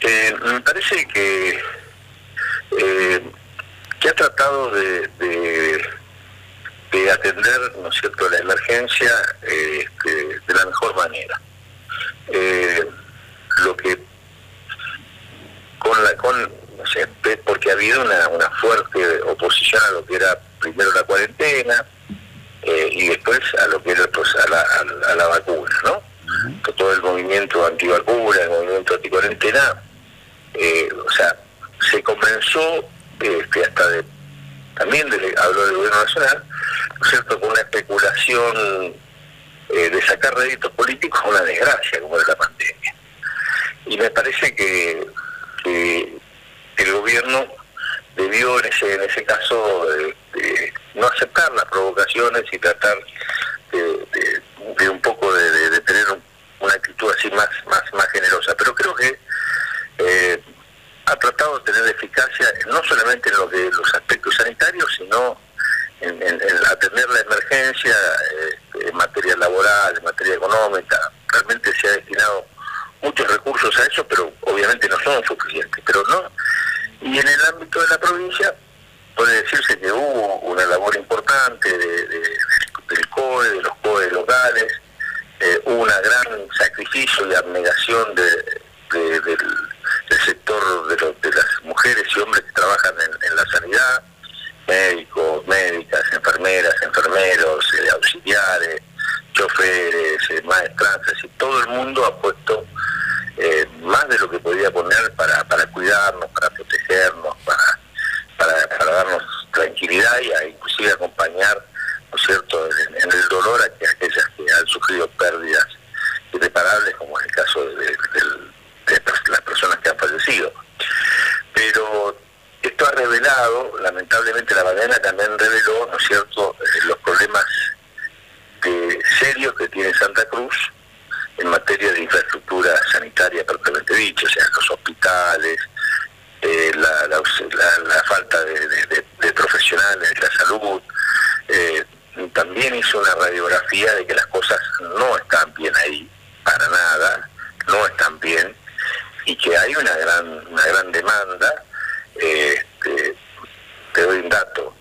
Eh, me parece que, eh, que ha tratado de, de, de, atender, ¿no es cierto?, la emergencia este, de la mejor manera. Eh, lo que con la con no sé, porque ha habido una, una fuerte oposición a lo que era primero la cuarentena eh, y después a lo que era pues, a, la, a, a la vacuna, ¿no? Todo el movimiento antivacuna, el movimiento anticuarentena, eh, o sea, se comenzó este, hasta de, también de, hablo del gobierno nacional, ¿no es cierto?, con una especulación eh, de sacar réditos políticos una desgracia como es la pandemia. Y me parece que, el gobierno prefirió en ese, en ese caso eh, no aceptar las provocaciones y tratar de, de- de un poco de, de- de tener un- una actitud así más, más, más generosa. Pero creo que eh, ha tratado de tener eficacia no solamente en lo que, los aspectos sanitarios, sino en, en- en atender la emergencia eh, en materia laboral, en materia económica. Realmente se ha destinado muchos recursos a eso, pero obviamente no son suficientes. Pero no. Y en el ámbito de la provincia puede decirse que hubo una labor importante de- de- del COE, de los COE locales, eh, hubo un gran sacrificio y abnegación de, de- del, del sector de, los- de las mujeres y hombres que trabajan en, en la sanidad, médicos, médicas, enfermeras, enfermeros, eh, auxiliares, choferes, eh, maestranzas, y todo el mundo ha puesto eh, más de lo que podía poner para, para cuidarnos, para protegernos, para, para, para darnos tranquilidad y a inclusive acompañar, ¿no es cierto?, en, en el dolor a, que- aquellas que han sufrido pérdidas irreparables, como es el caso de, de- del- las personas que han fallecido. Pero esto ha revelado, lamentablemente la pandemia también reveló, ¿no es cierto?, eh, los problemas de- serios que tiene Santa Cruz en materia de infraestructura sanitaria propiamente dicho, o sea, los hospitales, eh, la, la, la- la falta de- de profesionales de la salud. eh, también hizo una radiografía de que las cosas no están bien ahí, para nada, no están bien, y que hay una gran, una gran demanda. este, te doy un dato.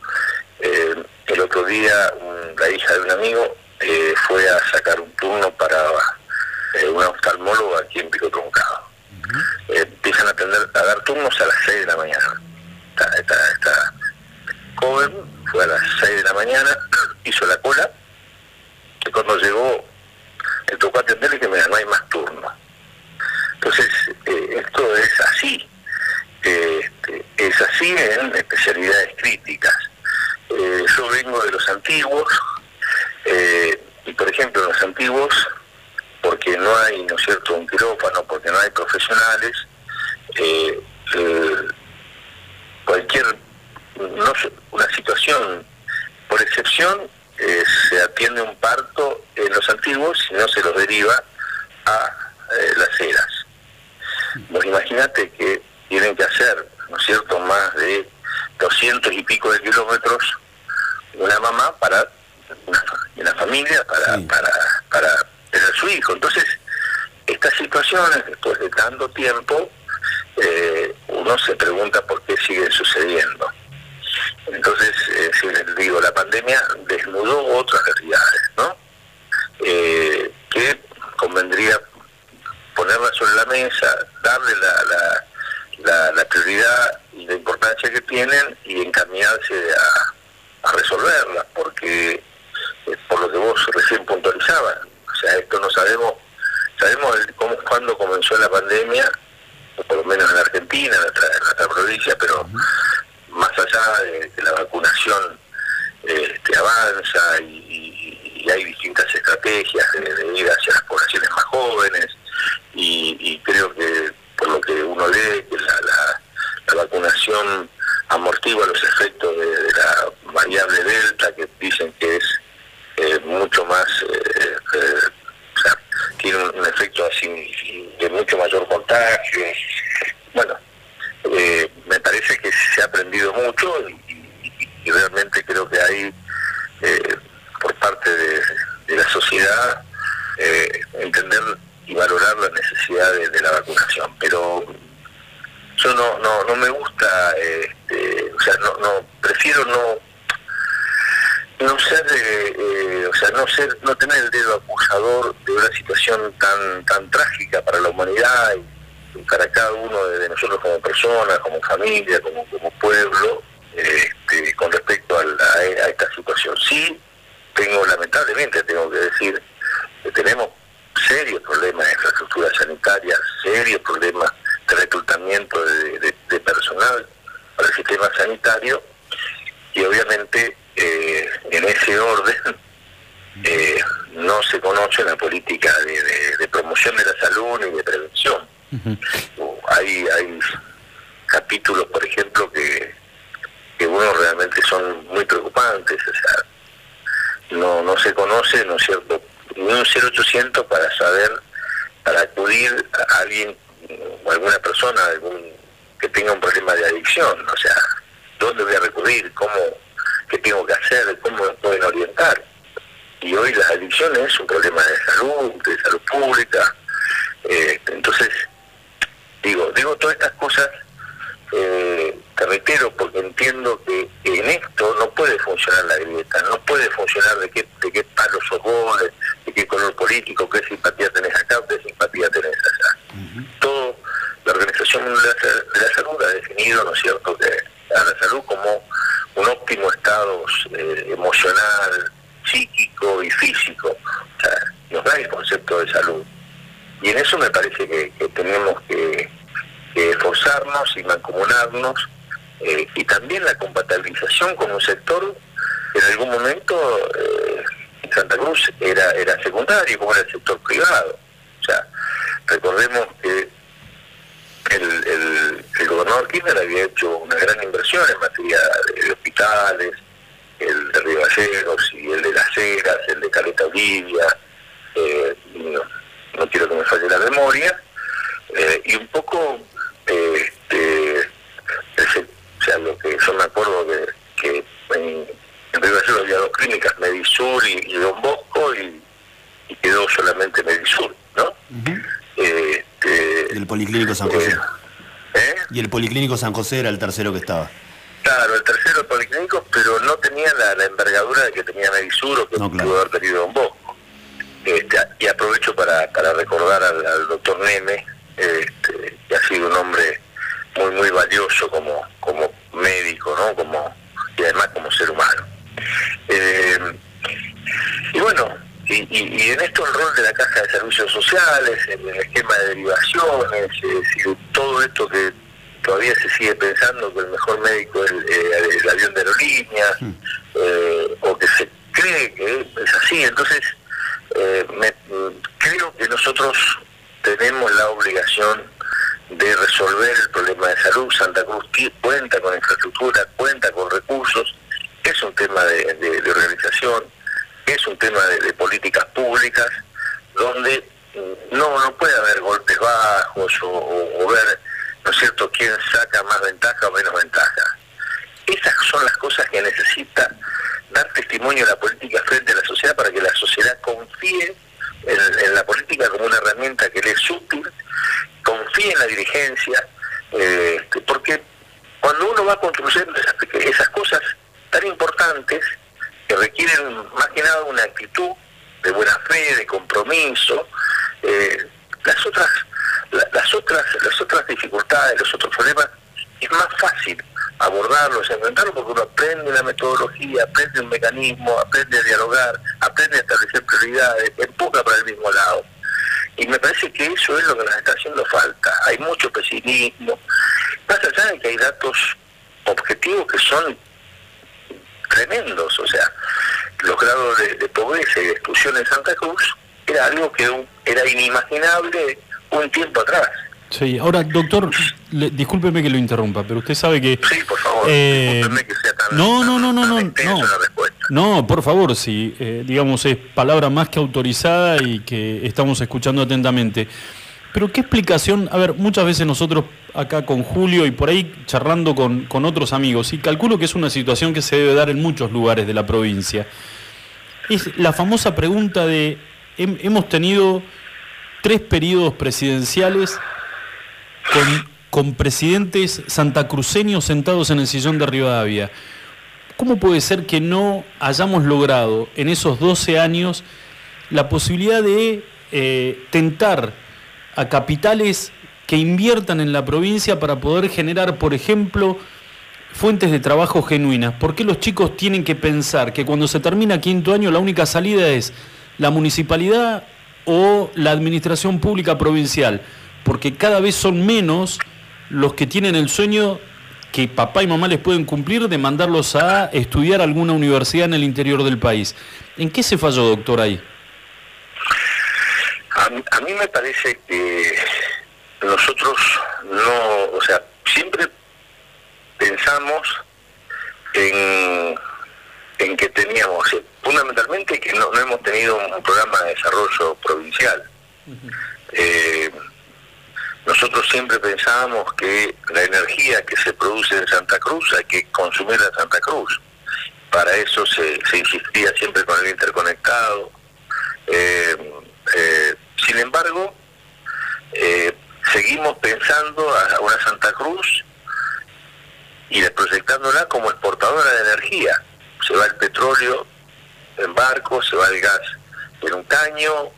Eh, el otro día la hija de un amigo eh, fue a sacar un turno para eh, una oftalmóloga aquí en Pico Truncado. Eh, empiezan a, atender, a dar turnos a las 6 de la mañana. Esta, esta, esta joven fue a las 6 de la mañana, *clears throat* hizo la cola, y cuando llegó, le tocó atenderle que mira, no hay más turno. Entonces, eh, esto es así. Eh, este, es así en especialidades críticas. Eh, yo vengo de los antiguos, eh, y por ejemplo, los antiguos, porque no hay, ¿no es cierto?, un quirófano, porque no hay profesionales, Y en eso me parece que tenemos que esforzarnos y mancomunarnos, eh, y también la compatibilización con un sector que en algún momento eh, en Santa Cruz era, era secundario, como era el sector privado. O sea, recordemos que el, el, gobernador Kirchner había hecho una gran inversión en materia de, hospitales, el de Río Gallegos y el de Las Heras, el de Caleta Olivia, no, quiero que me falle la memoria, y un poco este, o sea, lo que yo me acuerdo de que en, en Río había dos clínicas, Medisur y, Don Bosco, y, quedó solamente Medisur, ¿no? este, y el Policlínico San José. Eh, ¿eh? Y el Policlínico San José era el tercero que estaba. Claro, el tercero el Policlínico, pero no tenía la, envergadura de que tenía Medisur o que pudo haber tenido Don Bosco. Este, y aprovecho para, para recordar al, al doctor Neme, este, que ha sido un hombre muy muy valioso como, como médico, ¿no? Como, y además como ser humano. Eh, y bueno, y, en esto el rol de la Caja de Servicios Sociales, en el esquema de derivaciones, todo esto que todavía se sigue pensando que el mejor médico es el, eh, avión de aerolínea, mm. eh, o que se cree que es así. Entonces, creo que nosotros tenemos la obligación de resolver el problema de salud. Santa Cruz cuenta con infraestructura, cuenta con recursos, es un tema de, organización, es un tema de, políticas públicas, donde mm, no, no puede haber golpes bajos o, ver, ¿no es cierto?, quién saca más ventaja o menos ventaja. Esas son las cosas que necesita dar testimonio a la política frente a la sociedad para que la sociedad confíe en, la política como una herramienta que le es útil, confíe en la dirigencia, eh, porque cuando uno va construyendo esas, esas cosas tan importantes que requieren más que nada una actitud de buena fe, de compromiso, eh, las otras las otras las otras dificultades, los otros problemas es más fácil abordarlos, enfrentarlos porque uno aprende una metodología, aprende un mecanismo, aprende a dialogar, aprende a establecer prioridades, empuja para el mismo lado. Y me parece que eso es lo que nos está haciendo falta. Hay mucho pesimismo. Más allá de que hay datos objetivos que son tremendos, o sea, los grados de, pobreza y de exclusión en Santa Cruz era algo que era inimaginable un tiempo atrás. Sí, ahora, doctor, discúlpeme que lo interrumpa, pero usted sabe que... Sí, por favor, eh, que sea tan, No, no, no, no, no, no. No, por favor, sí, eh, digamos, es palabra más que autorizada y que estamos escuchando atentamente. Pero qué explicación, a ver, muchas veces nosotros acá con Julio y por ahí charlando con, con otros amigos, y calculo que es una situación que se debe dar en muchos lugares de la provincia, es la famosa pregunta de, hemos tenido tres periodos presidenciales con, presidentes santacruceños sentados en el sillón de Rivadavia. ¿Cómo puede ser que no hayamos logrado en esos 12 años la posibilidad de eh, tentar a capitales que inviertan en la provincia para poder generar, por ejemplo, fuentes de trabajo genuinas? ¿Por qué los chicos tienen que pensar que cuando se termina quinto año la única salida es la municipalidad o la administración pública provincial? Porque cada vez son menos los que tienen el sueño que papá y mamá les pueden cumplir de mandarlos a estudiar alguna universidad en el interior del país. ¿En qué se falló, doctor, ahí? A, mí me parece que nosotros no, o sea, siempre pensamos en, en que teníamos, eh, fundamentalmente que no, no hemos tenido un programa de desarrollo provincial. Eh, nosotros siempre pensábamos que la energía que se produce en Santa Cruz hay que consumirla en Santa Cruz. Para eso se, se insistía siempre con el interconectado. Eh, eh, sin embargo, eh, seguimos pensando a una Santa Cruz y proyectándola como exportadora de energía. Se va el petróleo en barcos, se va el gas en un caño,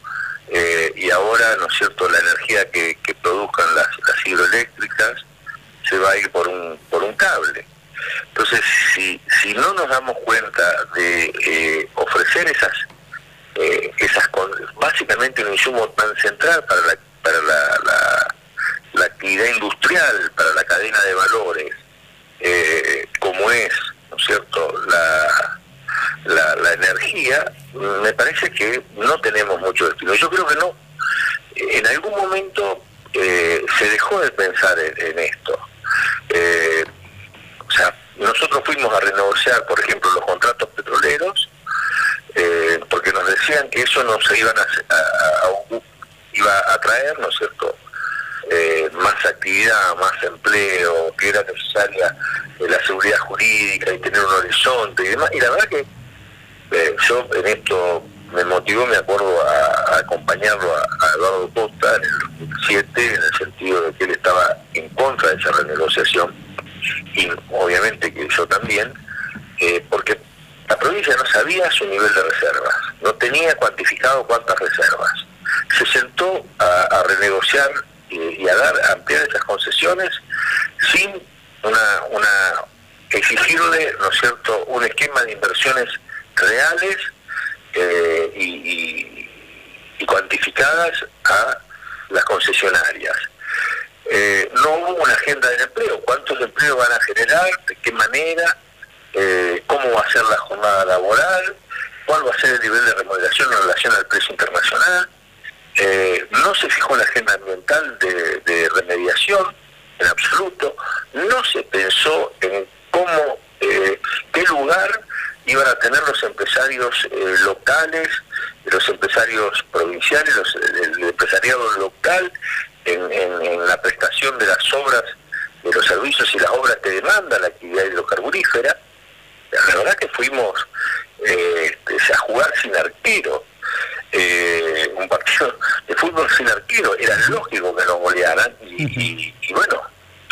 eh, y ahora, ¿no es cierto?, la energía que, que produzcan las, hidroeléctricas se va a ir por un, por un cable. Entonces, si, si no nos damos cuenta de eh, ofrecer esas, eh, esas básicamente un insumo tan central para la, para la, la, la actividad industrial, para la cadena de valores, como es, ¿no es cierto?, la la, la energía, me parece que no tenemos mucho destino. Yo creo que no. En algún momento eh, se dejó de pensar en, esto. Eh, o sea, nosotros fuimos a renegociar, por ejemplo, los contratos petroleros, eh, porque nos decían que eso nos iban a, a, iba a traer, ¿no es cierto?, más actividad, más empleo, que era necesaria la seguridad jurídica y tener un horizonte y demás. Y la verdad que eh, yo en esto me motivó, me acuerdo, a, acompañarlo a, Eduardo Costa en el 2007, en el sentido de que él estaba en contra de esa renegociación, y obviamente que yo también, eh, porque la provincia no sabía su nivel de reservas, no tenía cuantificado cuántas reservas. Se sentó a, renegociar y, a dar, a ampliar esas concesiones sin una, una exigirle, ¿no es cierto?, un esquema de inversiones reales eh, y, cuantificadas a las concesionarias. Eh, no hubo una agenda de empleo, cuántos empleos van a generar, de qué manera, eh, cómo va a ser la jornada laboral, cuál va a ser el nivel de remuneración en relación al precio internacional. No se fijó la agenda ambiental de, remediación en absoluto, no se pensó en cómo, qué lugar iban a tener los empresarios eh, locales, los empresarios provinciales, los, el, empresariado local en, la prestación de las obras, de los servicios y las obras que demanda la actividad hidrocarburífera. La verdad que fuimos eh, este, a jugar sin arquero. Eh, un partido de fútbol sin arquero, era lógico que nos golearan y, y bueno,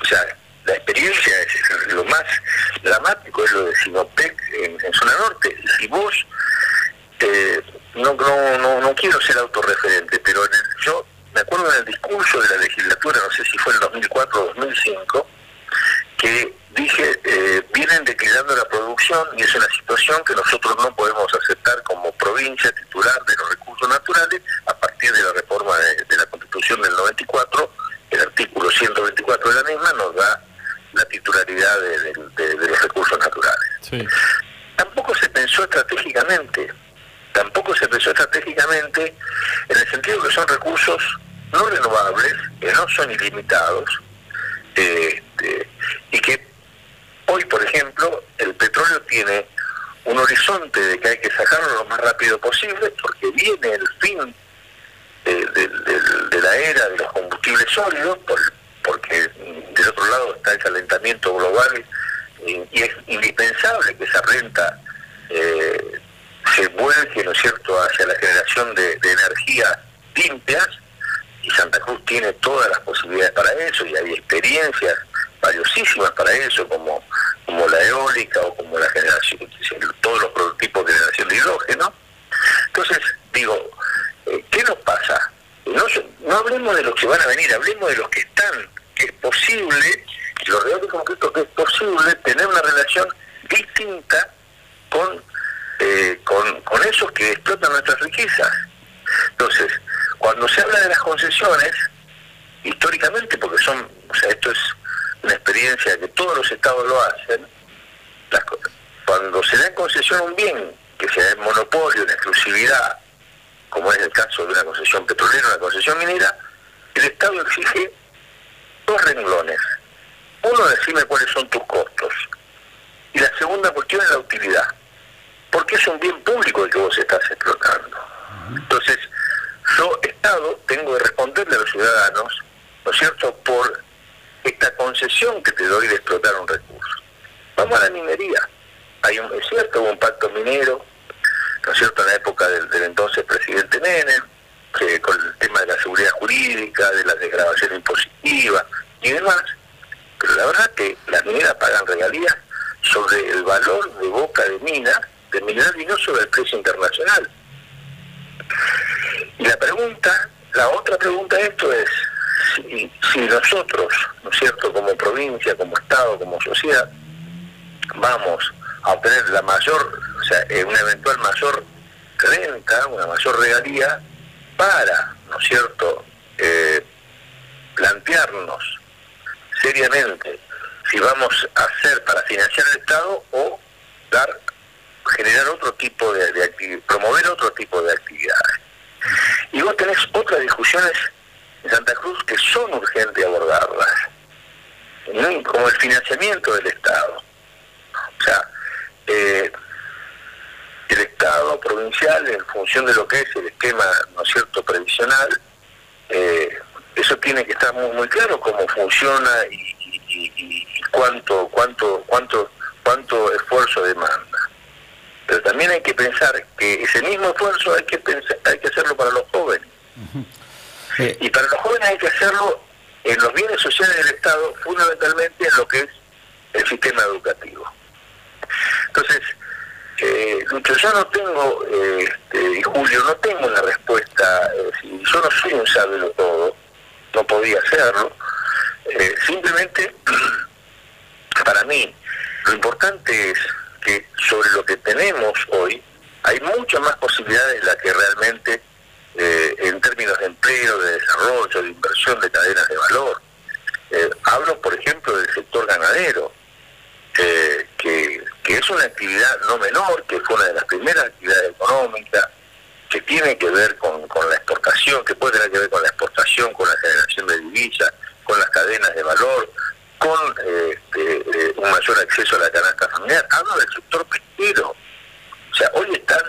o sea, la experiencia es, lo más dramático, es lo de Sinopec en, zona norte. Si vos, eh, no, no, no, quiero ser autorreferente, pero yo me acuerdo en el discurso de la legislatura, no sé si fue en 2004 o 2005, que dije, eh, vienen declinando la producción y es una que nosotros no podemos aceptar como provincia titular de los recursos naturales a partir de la reforma de, de la Constitución del 94, el artículo 124 de la misma nos da la titularidad de, los recursos naturales. Tampoco se pensó estratégicamente, tampoco se pensó estratégicamente en el sentido que son recursos no renovables, que no son ilimitados, no podía hacerlo, eh, simplemente *clears throat* para mí lo importante es que sobre lo que tenemos hoy hay muchas más posibilidades de las que realmente eh, en términos de empleo, de desarrollo, de inversión de cadenas de valor. Eh, hablo, por ejemplo, del sector ganadero, que es una actividad no menor, que fue una de las primeras actividades económicas, que tiene que ver con, con la exportación, que puede tener que ver con la exportación, con la generación de divisas, con las cadenas de valor, con eh, este, eh, un mayor acceso a la canasta familiar. Hablo del sector pesquero. O sea, hoy están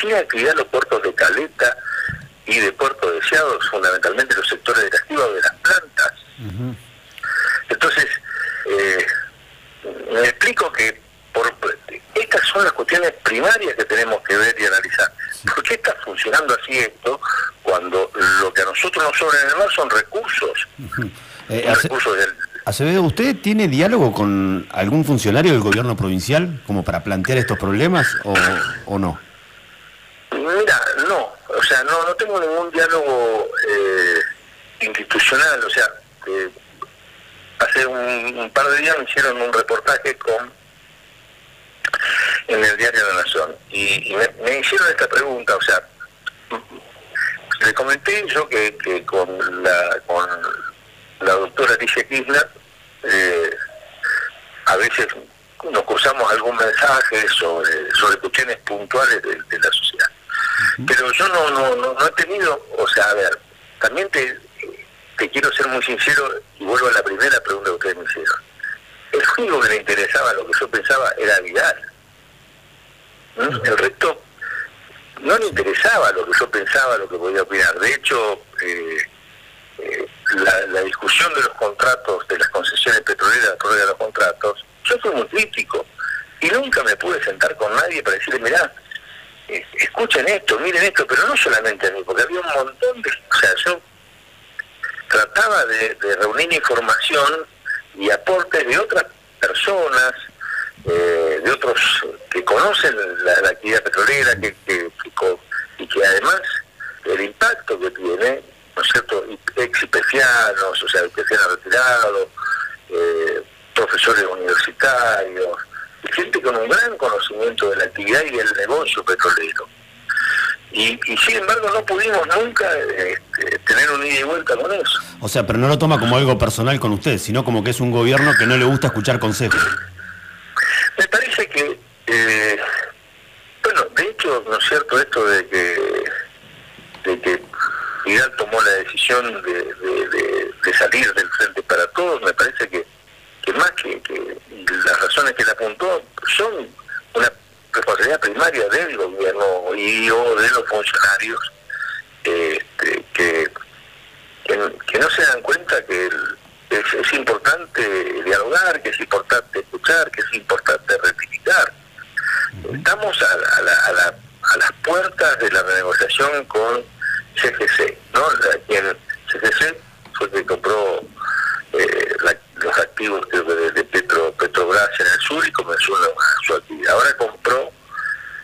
sin actividad los puertos de Caleta y de Puerto Deseado, fundamentalmente los sectores de la activa de las plantas. Entonces, eh, me explico que por, estas son las cuestiones primarias que tenemos que ver y analizar. ¿Por qué está funcionando así esto cuando lo que a nosotros nos sobra en el mar son recursos? Eh, Ace- recursos del, Acevedo, ¿usted tiene diálogo con algún funcionario del gobierno provincial como para plantear estos problemas o, o no? Mira, no, o sea, no, no tengo ningún diálogo eh, institucional, o sea, eh, hace un, un par de días me hicieron un reportaje con en el diario La Nación. Y, y me, me hicieron esta pregunta, o sea, le comenté yo que, que con la con la doctora Alicia Kirchner eh, a veces nos cruzamos algún mensaje sobre sobre cuestiones puntuales de, de la sociedad. Pero yo no, no no no he tenido o sea a ver también te te quiero ser muy sincero y vuelvo a la primera pregunta que ustedes me hicieron el único que le interesaba lo que yo pensaba era Vidal. El resto no le interesaba lo que yo pensaba, lo que podía opinar. De hecho, eh, eh, la, la discusión de los contratos, de las concesiones petroleras, de los contratos, yo fui muy crítico y nunca me pude sentar con nadie para decirle, mirá, eh, escuchen esto, miren esto, pero no solamente a mí, porque había un montón de... O sea, yo trataba de, de reunir información y aportes de otras personas, eh, de otros que conocen la, actividad petrolera que, que- y que además el impacto que tiene, ¿no es cierto?, ex IPFianos, o sea, IPFianos retirados, eh, profesores universitarios, gente con un gran conocimiento de la actividad y del negocio petrolero. Y, y sin embargo no pudimos nunca este, tener un ida y vuelta con eso. O sea, pero no lo toma como algo personal con usted, sino como que es un gobierno que no le gusta escuchar consejos. Me parece que, eh, bueno, de hecho, ¿no es cierto esto de que, de que Vidal tomó la decisión de, de- de- de salir del Frente para Todos? Me parece que, que más que, que las razones que le apuntó son una responsabilidad primaria del gobierno y o de los funcionarios este, que, que, no se dan cuenta que es, importante dialogar, que es importante escuchar, que es importante rectificar. Estamos a, las puertas de la negociación con CGC, ¿no? Quien CGC fue que compró eh, los activos de, de, Petro, Petrobras en el sur y comenzó su actividad. Ahora compró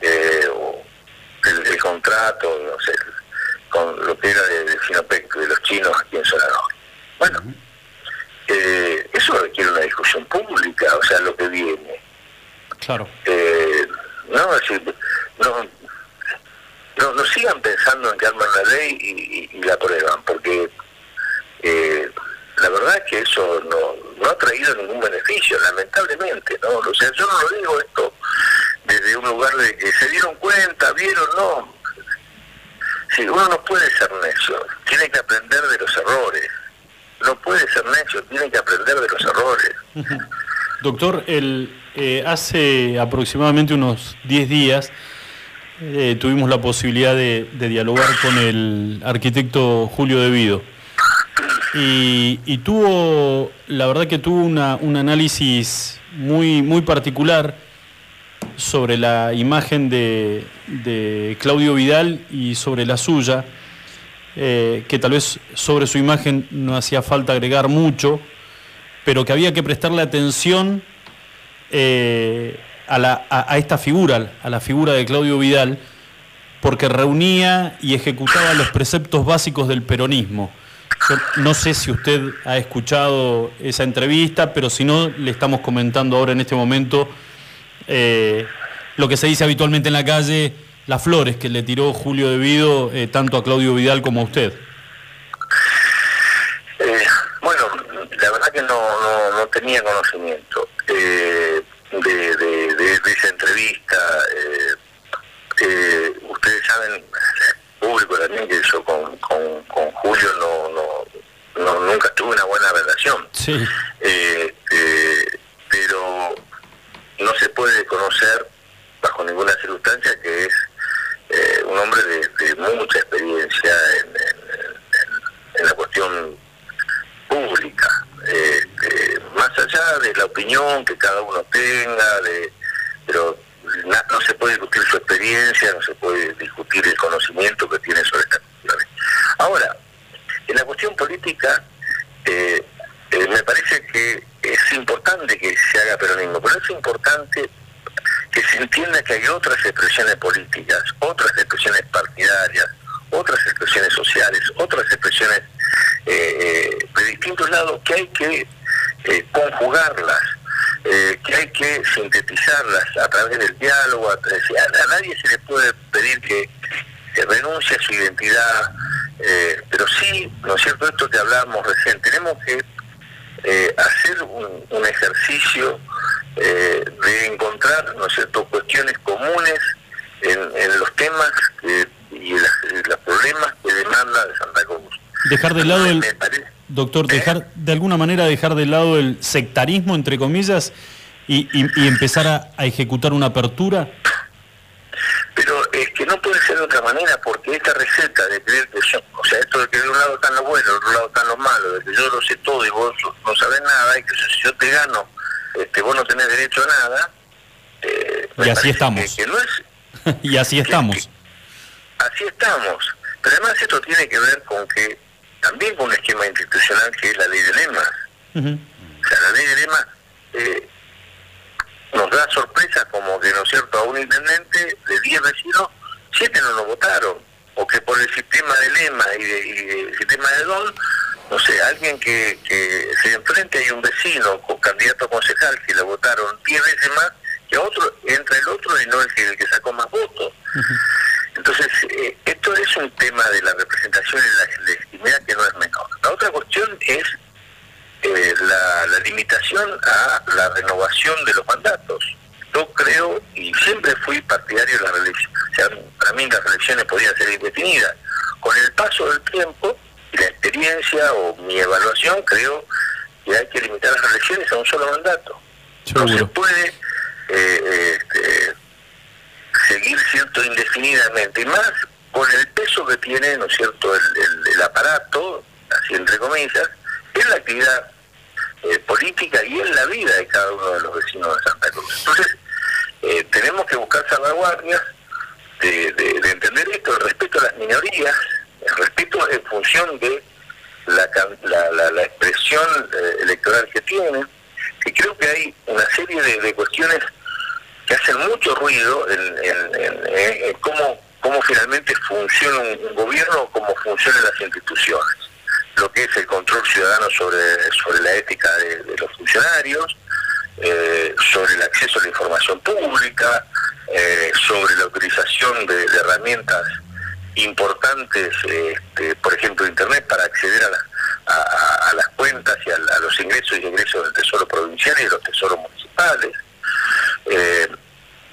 eh, el, contrato, no sé, con lo que era de, de Sinopec, de los chinos aquí en Zona Bueno, eh, eso requiere una discusión pública, o sea, lo que viene. Claro. Eh, no, no, no, no, sigan pensando en que arman la ley y, y, la aprueban, porque la verdad es que eso no, no ha traído ningún beneficio, lamentablemente, ¿no? O sea, yo no lo digo esto desde un lugar de que se dieron cuenta, vieron, no. Si uno no puede ser necio, tiene que aprender de los errores. No puede ser necio, tiene que aprender de los errores. *laughs* Doctor, el, eh, hace aproximadamente unos 10 días eh, tuvimos la posibilidad de, dialogar con el arquitecto Julio Devido. Y, tuvo, la verdad que tuvo un análisis muy, muy particular sobre la imagen de, Claudio Vidal y sobre la suya, eh, que tal vez sobre su imagen no hacía falta agregar mucho, pero que había que prestarle atención eh, a, esta figura, a la figura de Claudio Vidal, porque reunía y ejecutaba los preceptos básicos del peronismo. No sé si usted ha escuchado esa entrevista, pero si no, le estamos comentando ahora en este momento eh, lo que se dice habitualmente en la calle, las flores que le tiró Julio Devido eh, tanto a Claudio Vidal como a usted. Eh, bueno, la verdad que no, no, tenía conocimiento de, esa entrevista. ustedes saben, público también, que yo con, con, Julio no, no, nunca tuve una buena relación. Sí. pero no se puede conocer bajo ninguna circunstancia que es eh, un hombre de, mucha experiencia en, la cuestión pública. Este, más allá de la opinión que cada uno tenga, de, pero no se puede discutir su experiencia, no se puede discutir el conocimiento que tiene sobre estas cuestiones. Ahora, en la cuestión política, eh, eh, me parece que es importante que se haga peronismo, pero es importante que se entienda que hay otras expresiones políticas, otras expresiones partidarias, otras expresiones sociales, otras expresiones eh, de distintos lados que hay que conjugarlas, que hay que sintetizarlas a través del diálogo. A, a, nadie se le puede pedir que, renuncie a su identidad, pero sí, ¿no es cierto? Esto que hablábamos recién, tenemos que eh, hacer un, ejercicio eh, de encontrar, ¿no es cierto?, cuestiones comunes en, los temas y los problemas que demanda de Santa Cruz. Dejar de lado el... Doctor, dejar de alguna manera dejar de lado el sectarismo, entre comillas, y, empezar a ejecutar una apertura pero es que no puede ser de otra manera porque esta receta de creer que yo, o sea, esto de que de un lado están los buenos, de otro lado están los malos, de que yo lo sé todo y vos no sabés nada y que si yo te gano, este, vos no tenés derecho a nada. Eh, y así estamos. Que, no es, *laughs* y así estamos. así estamos. Pero además esto tiene que ver con que también con un esquema institucional que es la ley de lemas. O sea, la ley de lemas eh, nos da sorpresa como que, ¿no es cierto?, a un intendente de 10 vecinos, 7 no lo votaron, o que por el sistema de lema y, de, el sistema de don, no sé, alguien que, que se enfrente hay un vecino con candidato a concejal que le votaron 10 veces más que a otro, entra el otro y no es el que sacó más votos. Entonces, eh, esto es un tema de la representación y la legitimidad que no es menor. La otra cuestión es eh, la, limitación a la renovación de los mandatos. Yo creo y siempre fui partidario de la reelección. O sea, para mí las elecciones podían ser indefinidas. Con el paso del tiempo y la experiencia o mi evaluación, creo que hay que limitar las elecciones a un solo mandato. No se puede eh, este, seguir cierto?, indefinidamente, y más con el peso que tiene, ¿no es cierto?, el, el- aparato, así entre comillas, en la actividad eh, política y en la vida de cada uno de los vecinos de Santa Cruz. Entonces, eh, tenemos que buscar salvaguardias de, de- de entender esto, el respeto a las minorías, el respeto en función de la, la, la- la expresión eh, electoral que tienen, que creo que hay una serie de, cuestiones que hacen mucho ruido en- en- en cómo, cómo finalmente funciona un, gobierno, cómo funcionan las instituciones. Lo que es el control ciudadano sobre, sobre la ética de, los funcionarios, eh, sobre el acceso a la información pública, eh, sobre la utilización de, herramientas importantes, este, por ejemplo, Internet, para acceder a, la- a- a- a las cuentas y a los ingresos y egresos del Tesoro Provincial y de los Tesoros Municipales. Eh,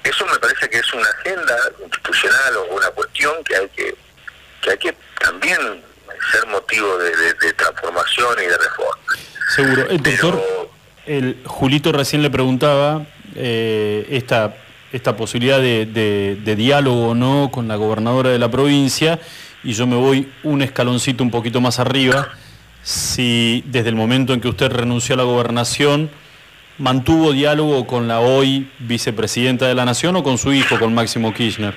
eso me parece que es una agenda institucional o una cuestión que hay que, que hay que también ser motivo de, de- de transformación y de reforma. Seguro. El doctor, el Julito recién le preguntaba eh, esta, esta posibilidad de, de- de diálogo o no con la gobernadora de la provincia, y yo me voy un escaloncito un poquito más arriba, si desde el momento en que usted renunció a la gobernación, mantuvo diálogo con la hoy vicepresidenta de la Nación o con su hijo, con Máximo Kirchner.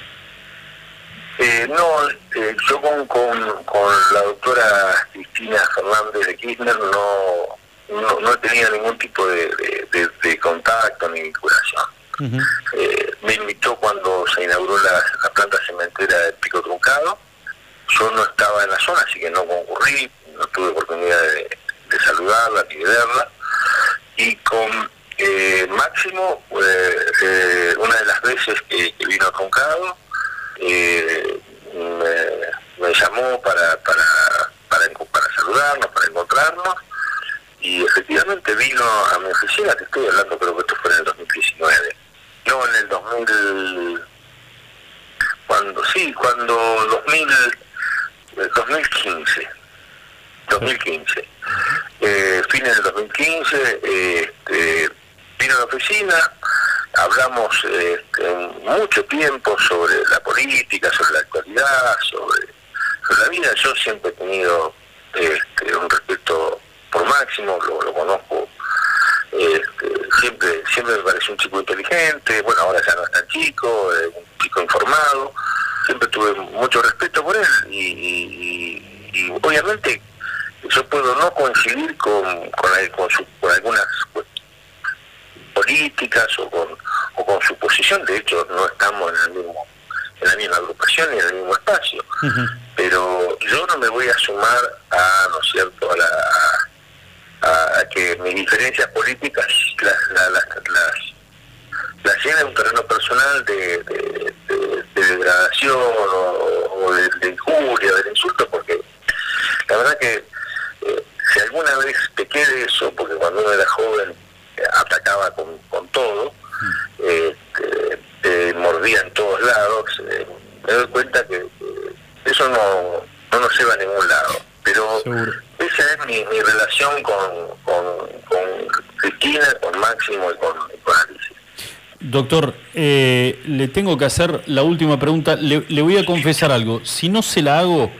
Eh, no, eh, yo con, con, con la doctora Cristina Fernández de Kirchner no, no, no he tenido ningún tipo de, de- de- de contacto ni vinculación. Eh, me invitó cuando se inauguró la, la planta cementera de Pico Truncado. Yo no estaba en la zona, así que no concurrí, no tuve oportunidad de, de saludarla ni de verla. Y con eh, Máximo, eh, eh, una de las veces que, vino a Truncado, eh, me, me llamó para, para, para, saludarnos, para encontrarnos, y efectivamente vino a mi oficina, te estoy hablando, creo que esto fue en el 2019. No, en el 2000, cuando, sí, cuando 2000, el 2015, 2015, eh, fines del 2015, eh, este, vino a la oficina, hablamos este, mucho tiempo sobre la política, sobre la actualidad, sobre, la vida. Yo siempre he tenido este, un respeto por máximo, lo, conozco. este, siempre siempre me pareció un chico inteligente, bueno, ahora ya no es tan chico, un chico informado. Siempre tuve mucho respeto por él y obviamente yo puedo no coincidir con, con, su- con algunas políticas o con, o con su posición, de hecho no estamos en, el mismo, en la misma agrupación ni en el mismo espacio, pero yo no me voy a sumar a, ¿no es cierto?, a, la, a, a que mis diferencias políticas las, las, las, las- las lleve a un terreno personal de, de- de- de degradación o, o de, de injuria, del insulto, porque la verdad que alguna vez pequé de eso, porque cuando uno era joven eh, atacaba con, con todo, eh, eh, mordía en todos lados, eh, me doy cuenta que eh, eso no, no nos lleva a ningún lado. Pero esa es mi, mi relación con, con, con Cristina, con Máximo y con, con Alicia. Doctor, eh, le tengo que hacer la última pregunta. Le, le voy a confesar algo. Si no se la hago,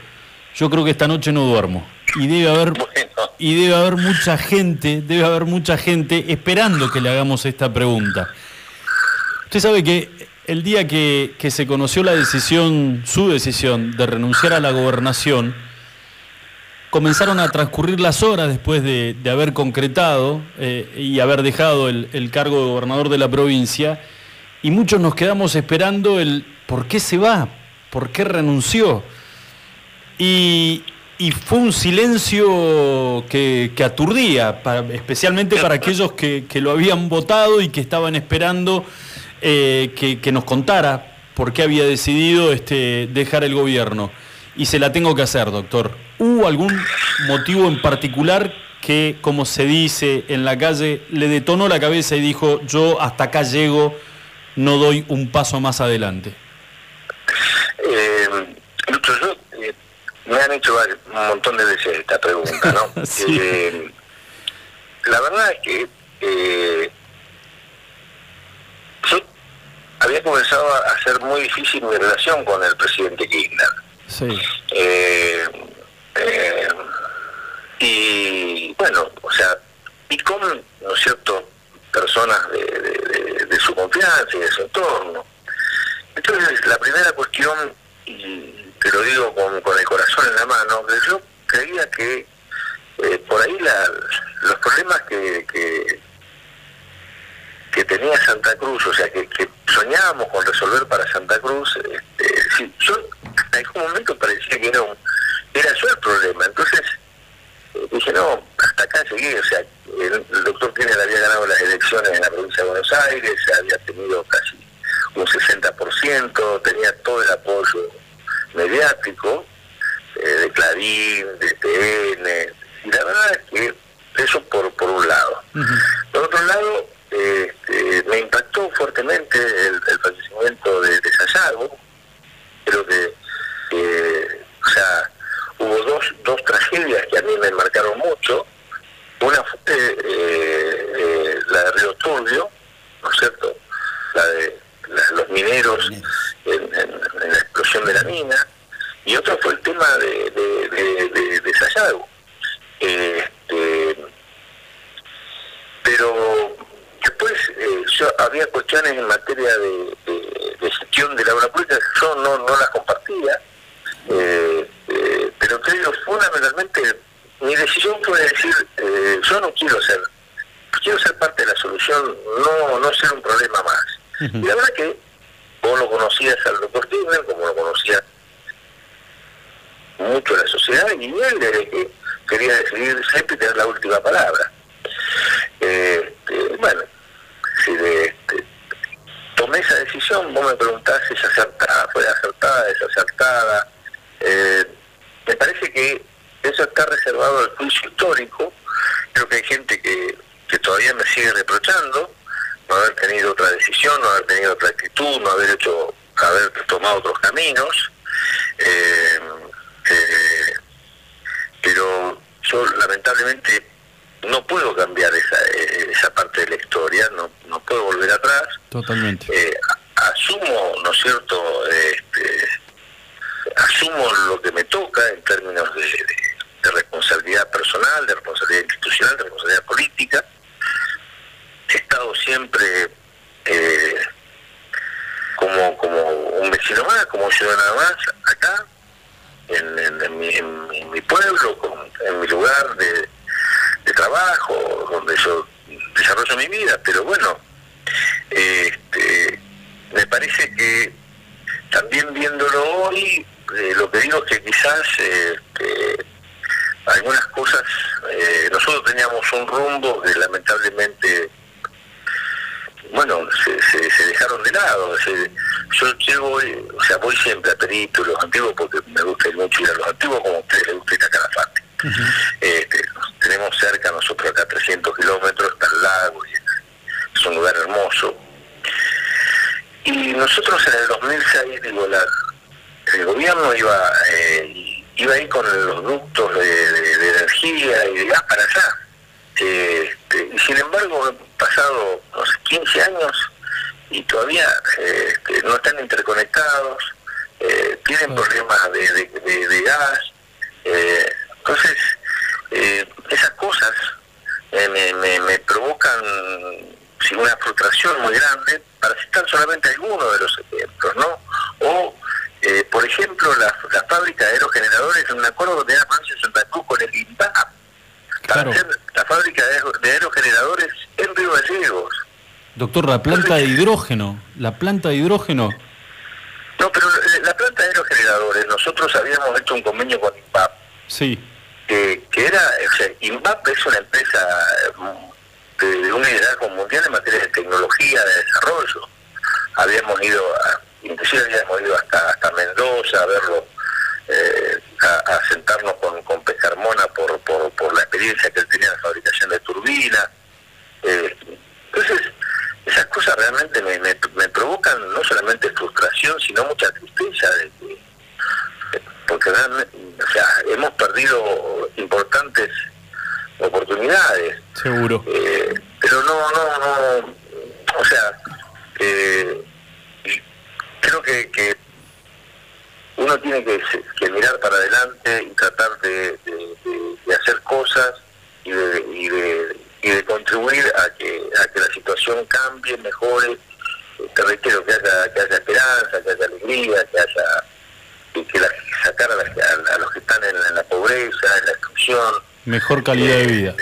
yo creo que esta noche no duermo. Y debe haber, y debe haber mucha gente, debe haber mucha gente esperando que le hagamos esta pregunta. Usted sabe que el día que, que se conoció la decisión, su decisión de renunciar a la gobernación, comenzaron a transcurrir las horas después de, de haber concretado eh, y haber dejado el, el cargo de gobernador de la provincia, y muchos nos quedamos esperando el por qué se va, por qué renunció. Y, y fue un silencio que, que aturdía, para- especialmente para aquellos que, que lo habían votado y que estaban esperando eh, que, que nos contara por qué había decidido este, dejar el gobierno. Y se la tengo que hacer, doctor. ¿Hubo algún motivo en particular que, como se dice en la calle, le detonó la cabeza y dijo, yo hasta acá llego, no doy un paso más adelante? Eh, eh, me han hecho un montón de veces esta pregunta, ¿no? *laughs* Sí. Eh, la verdad es que eh, yo había comenzado a hacer muy difícil mi relación con el presidente Kirchner. Sí. Eh, eh, y bueno, o sea, y con, ¿no es cierto?, personas de, de- de su confianza y de su entorno. Entonces, la primera cuestión, y te lo digo con, con el corazón en la mano, que yo creía que eh, por ahí los problemas que, que, tenía Santa Cruz, o sea, que, soñábamos con resolver para Santa Cruz, este, sí, yo hasta algún momento parecía que era, era yo el problema. Entonces, eh, dije, no, hasta acá llegué, o sea, el, el doctor Kirchner había ganado las elecciones en la provincia de Buenos Aires, había tenido casi un 60%, tenía todo el apoyo mediático eh, de Clarín, de TN, y la verdad es que eso por, por un lado. Por otro lado, eh, este, me impactó fuertemente el, el fallecimiento de, de Sayago. Creo que, eh, o sea, hubo dos, dos tragedias que a mí me marcaron mucho. Una fue eh, eh, la de Río Turbio, ¿no es cierto? La de la- los mineros en, en- en la explosión de la mina. Y otro fue el tema de, de, de, de- de Sayago. Este, pero después eh, yo había cuestiones en materia de, gestión de la obra pública que yo no, no las compartía, eh, eh, pero creo fundamentalmente mi decisión fue decir, yo no quiero ser, quiero ser parte de la solución, no, no ser un problema más. Y la verdad que vos lo conocías al doctor Kirchner, como lo conocía mucho la sociedad, y él desde que quería decidir siempre tener la última palabra. Eh, eh, bueno, si de, este, tomé esa decisión, vos me preguntás si es acertada, fue acertada, desacertada. Eh, me parece que eso está reservado al juicio histórico. Creo que hay gente que, que todavía me sigue reprochando no haber tenido otra decisión, no haber tenido otra actitud, no haber hecho, haber tomado otros caminos. Eh, eh, pero yo lamentablemente no puedo cambiar esa, eh, esa parte de la historia, no, no puedo volver atrás. Totalmente. Eh, asumo, ¿no es cierto?, este, asumo lo que me toca en términos de, de- de responsabilidad personal, de responsabilidad institucional, de responsabilidad política. He estado siempre eh, como, como un vecino más, como ciudadano más, acá, en, en- en mi, en mi- pueblo, en mi lugar de, de trabajo, donde yo desarrollo mi vida, pero bueno, este, me parece que también viéndolo hoy, eh, lo que digo es que quizás este, algunas cosas, eh, nosotros teníamos un rumbo que lamentablemente, bueno, se, se, se dejaron de lado. Se- yo llego, eh, o sea, voy siempre a Perito, los antiguos, porque me gusta ir mucho ir a los antiguos, como a ustedes les gusta ir a Calafate. Este, tenemos cerca nosotros acá 300 kilómetros, está el lago, y es un lugar hermoso. Y nosotros en el 2006, digo, la, el gobierno iba eh, iba ahí con los ductos de, de- de energía y de gas para allá. Este, y sin embargo, han pasado no sé, 15 años y todavía este, no están interconectados, eh, tienen problemas de, de- de- de gas. eh, entonces, eh, esas cosas me, me- me provocan sí, una frustración muy grande, para citar solamente algunos de los ejemplos, ¿no? O, por ejemplo, la, la fábrica de aerogeneradores, en un acuerdo de de Santa Cruz con el INPAP, para hacer la fábrica de, aero- de aerogeneradores en Río Gallegos. Doctor, la planta de hidrógeno, la planta de hidrógeno. No, pero eh, la planta de aerogeneradores, nosotros habíamos hecho un convenio con INPAP, Sí, que, que era, o sea, INVAP es una empresa eh, de, de un liderazgo mundial en materia de tecnología, de desarrollo. Habíamos ido, a, inclusive habíamos ido hasta, hasta Mendoza a verlo, eh, a, a sentarnos con, con Pescarmona por, por, por la experiencia que él tenía en la fabricación de turbinas. Eh, entonces, esas cosas realmente me, me, me provocan no solamente frustración, sino mucha tristeza de que porque realmente, o sea, hemos perdido importantes oportunidades, seguro. eh, pero no, no, no, o sea, eh, tiene que, que mirar para adelante y tratar de, de- de- de hacer cosas y de, y de, y de contribuir a que, a que la situación cambie, mejore. Te reitero que haya, que haya esperanza, que haya alegría, que haya que, que la- sacar a, las- a- a los que están en, en la pobreza, en la exclusión, Mejor calidad de vida.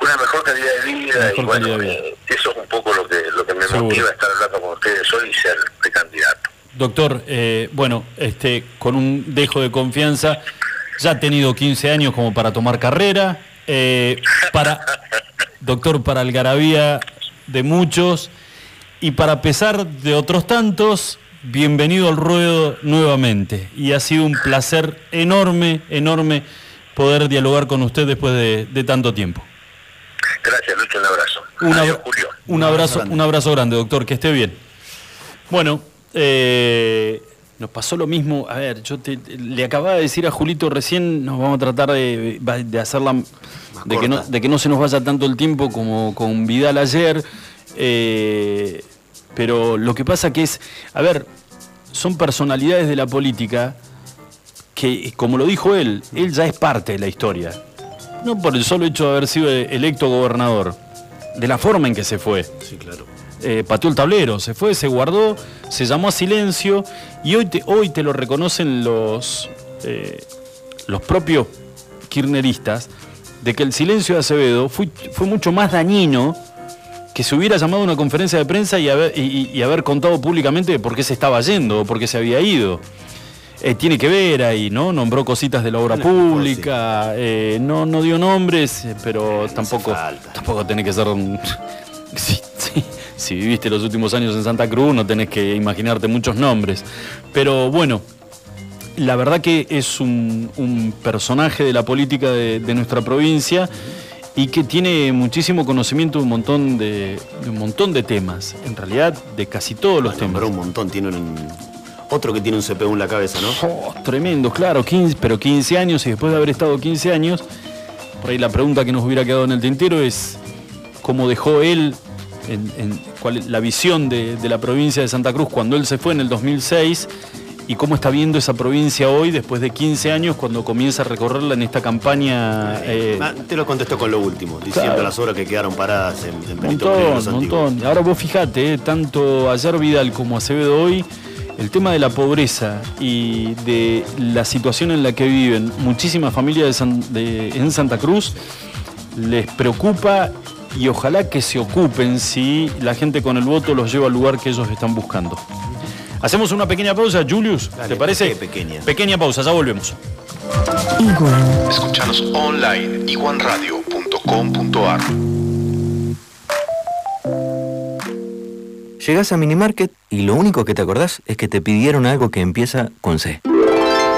una mejor calidad de vida Mejor y bueno, vida. eh, eso es un poco lo que, lo que me Seguro. motiva a estar hablando con ustedes hoy y ser precandidato. Doctor, eh, bueno, este, con un dejo de confianza, ya ha tenido 15 años como para tomar carrera, eh, para, doctor, para algarabía de muchos y para pesar de otros tantos, bienvenido al ruedo nuevamente. Y ha sido un placer enorme, enorme poder dialogar con usted después de, de tanto tiempo. Gracias, Lucho, un abrazo. Adiós, Julio. un abrazo, un abrazo grande, doctor, que esté bien. Bueno, eh, nos pasó lo mismo. A ver, yo te- le acababa de decir a Julito recién, nos vamos a tratar de, de hacerla, de que, no, de que no se nos vaya tanto el tiempo como con Vidal ayer. eh, pero lo que pasa que es, a ver, son personalidades de la política que, como lo dijo él, él ya es parte de la historia. No por el solo hecho de haber sido electo gobernador, de la forma en que se fue. Sí, claro. Eh, pateó el tablero, se fue, se guardó, se llamó a silencio y hoy te, hoy te lo reconocen los, eh, los propios kirchneristas de que el silencio de Acevedo fue, fue mucho más dañino que se hubiera llamado a una conferencia de prensa y haber, y- y- y haber contado públicamente de por qué se estaba yendo o por qué se había ido. Eh, tiene que ver ahí, ¿no? Nombró cositas de la obra pública, eh, no, no dio nombres, pero tampoco, tampoco tenés que ser un... Si viviste los últimos años en Santa Cruz, no tenés que imaginarte muchos nombres. Pero bueno, la verdad que es un, un personaje de la política de, de nuestra provincia y que tiene muchísimo conocimiento de un montón de, de un montón de temas. En realidad, de casi todos los temas. Nombró un montón, tiene un, otro que tiene un CPU en la cabeza, ¿no? Oh, tremendo, claro, 15, pero 15 años y después de haber estado 15 años, por ahí la pregunta que nos hubiera quedado en el tintero es cómo dejó él en- en- cuál es la visión de, de la provincia de Santa Cruz cuando él se fue en el 2006 y cómo está viendo esa provincia hoy después de 15 años cuando comienza a recorrerla en esta campaña. eh, Ah, te lo contestó con lo último, diciendo Claro. las obras que quedaron paradas en, en Benito Montón, montón. Ahora vos fijate, eh, tanto ayer Vidal como Acevedo hoy, el tema de la pobreza y de la situación en la que viven muchísimas familias de San- de- en Santa Cruz les preocupa y ojalá que se ocupen si la gente con el voto los lleva al lugar que ellos están buscando. Hacemos una pequeña pausa, Julius, Dale, ¿te parece? ¿por qué pequeña? Pequeña pausa, ya volvemos. Iguan. Escuchanos online iguanradio.com.ar Llegás a Minimarket y lo único que te acordás es que te pidieron algo que empieza con C.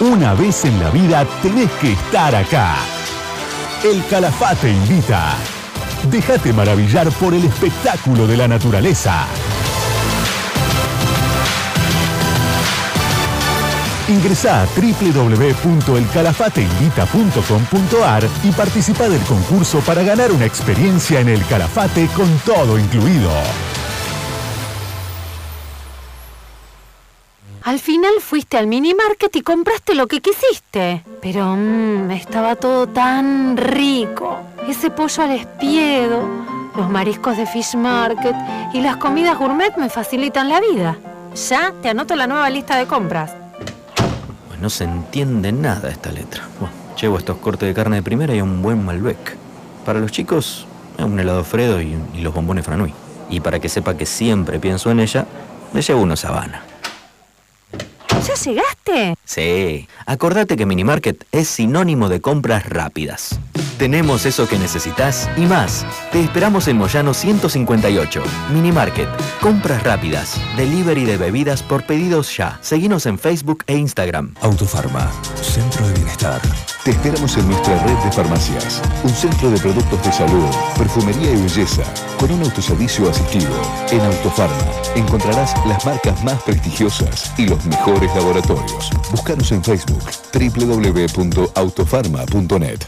Una vez en la vida tenés que estar acá. El Calafate invita. Déjate maravillar por el espectáculo de la naturaleza. Ingresá a www.elcalafateinvita.com.ar y participa del concurso para ganar una experiencia en el Calafate con todo incluido. Al final fuiste al mini market y compraste lo que quisiste. Pero mmm, estaba todo tan rico. Ese pollo al espiedo, los mariscos de Fish Market y las comidas gourmet me facilitan la vida. Ya te anoto la nueva lista de compras. Pues no se entiende nada esta letra. Llevo estos cortes de carne de primera y un buen Malbec. Para los chicos, un helado Fredo y, y los bombones Franui. Y para que sepa que siempre pienso en ella, le llevo unos Habana. ¿Ya llegaste? Sí, acordate que Minimarket es sinónimo de compras rápidas. Tenemos eso que necesitas y más. Te esperamos en Moyano 158. Mini Market. Compras rápidas. Delivery de bebidas por pedidos ya. Seguinos en Facebook e Instagram. Autofarma, Centro de Bienestar. Te esperamos en nuestra red de farmacias. Un centro de productos de salud, perfumería y belleza, con un autoservicio asistido. En Autofarma encontrarás las marcas más prestigiosas y los mejores laboratorios. Búscanos en Facebook www.autofarma.net.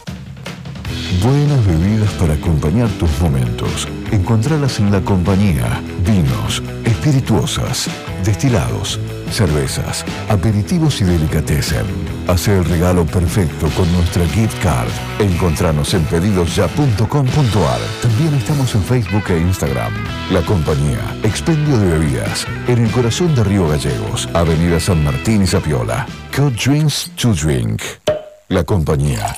Buenas bebidas para acompañar tus momentos. Encontralas en la compañía. Vinos, espirituosas, destilados, cervezas, aperitivos y delicatessen. Hace el regalo perfecto con nuestra gift card. Encontranos en pedidosya.com.ar. También estamos en Facebook e Instagram. La compañía, expendio de bebidas, en el corazón de Río Gallegos, Avenida San Martín y Zapiola. Cut Drinks to Drink. La compañía.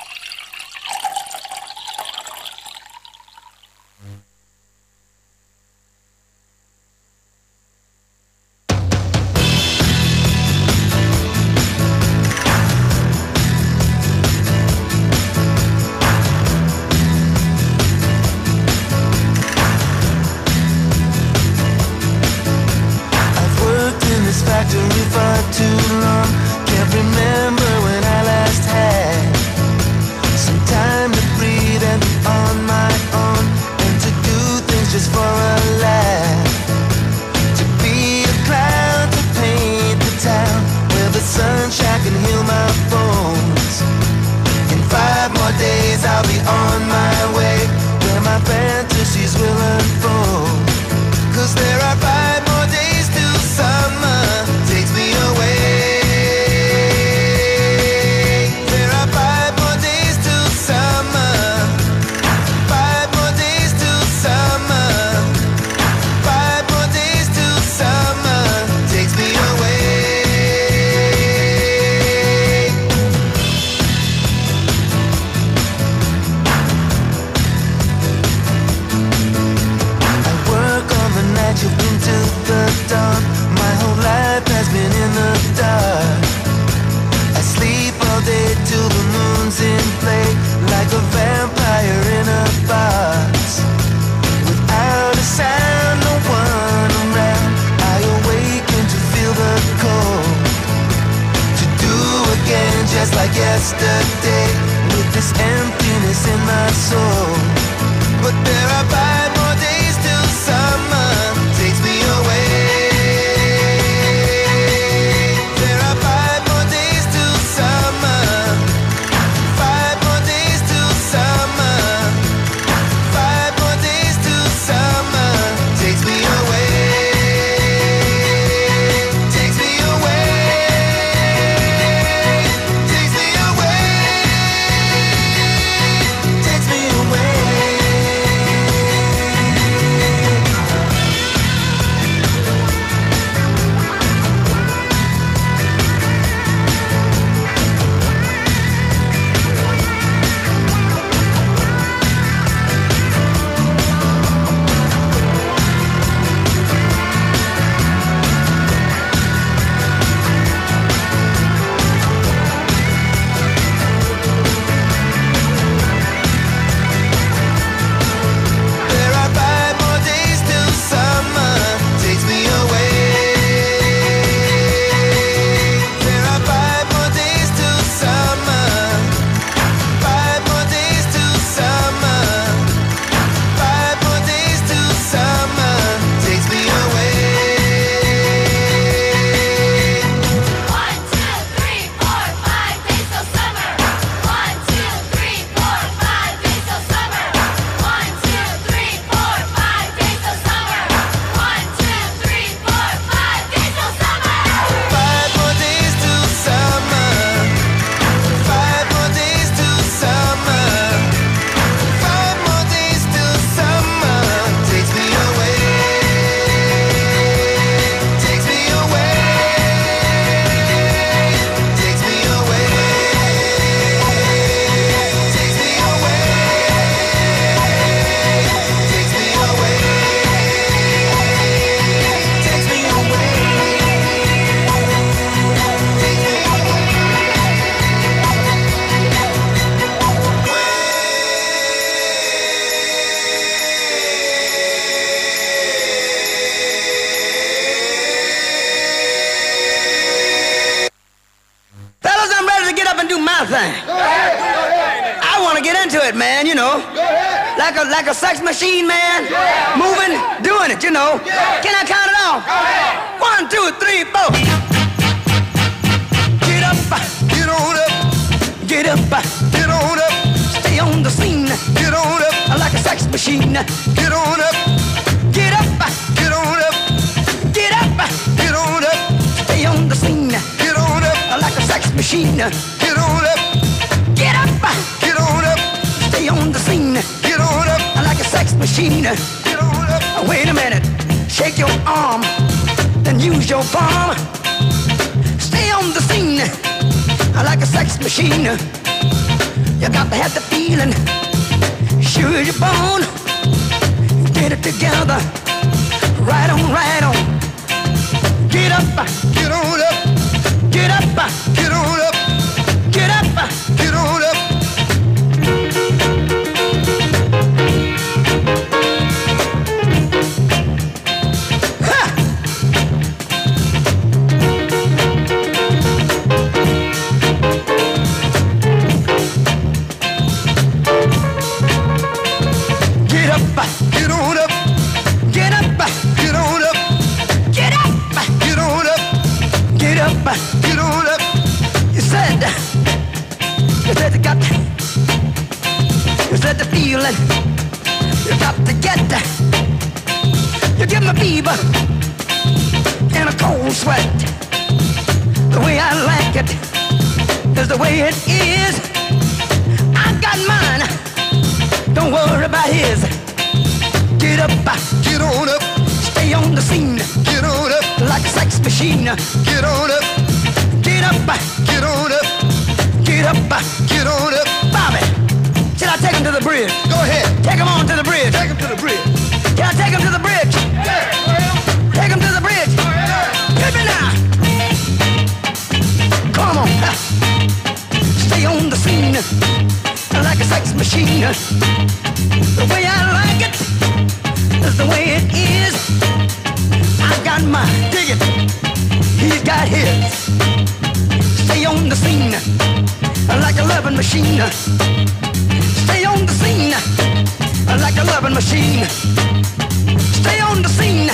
sweat. The way I like it is the way it is. I got mine. Don't worry about his. Get up, get on up. Stay on the scene. Get on up like a sex machine. Get on up. Get up, get on up. Get up, get on up. Bobby, should I take him to the bridge? Go ahead. Take him on to the bridge. Take him to the bridge. Can I take him to the bridge? Yeah. like a sex machine. The way I like it is the way it is. I've got my dig it, he's got his. Stay on the scene like a loving machine. Stay on the scene like a loving machine. Stay on the scene.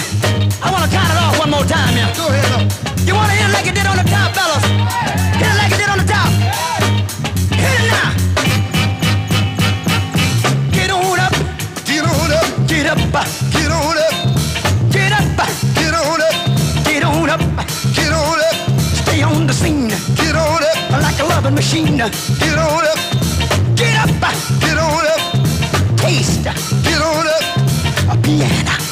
I wanna count it off one more time, yeah. Go ahead. You wanna hear like you did on the top, fellas? Yeah. up, get on up, stay on the scene. Get on up like a loving machine. Get on up, get up, get on up, taste. Get on up, a piano.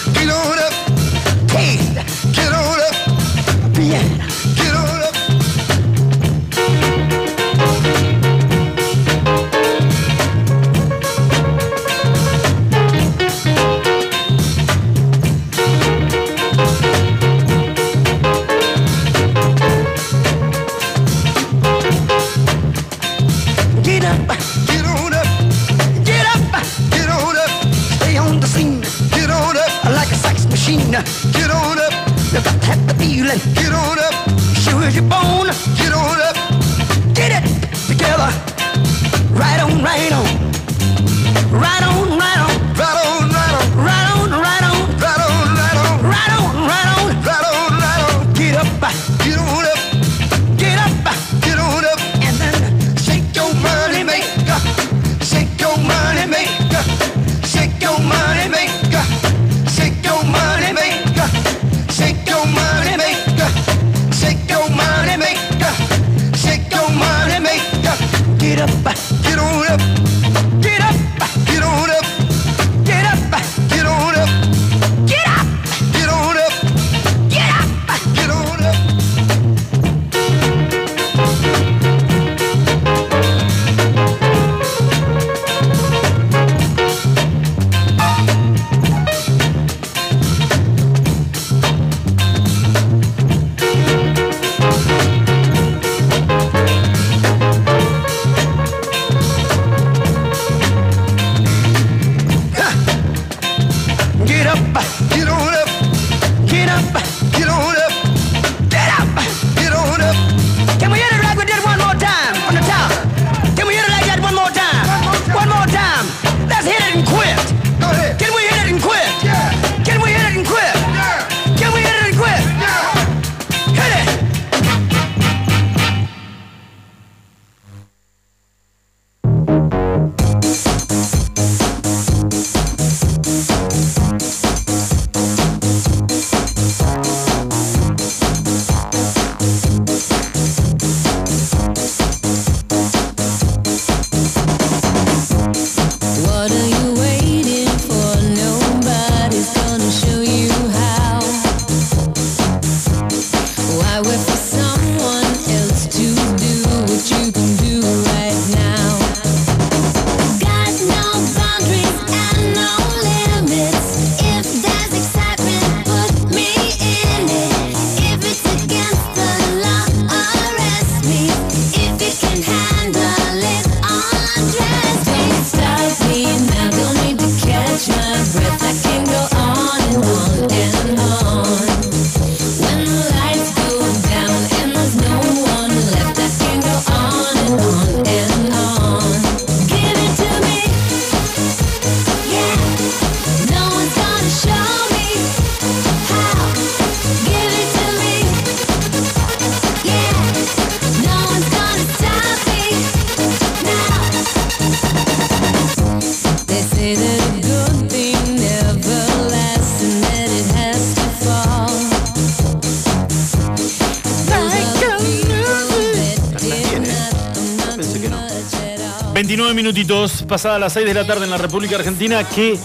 Pasada las 6 de la tarde en la República Argentina. Qué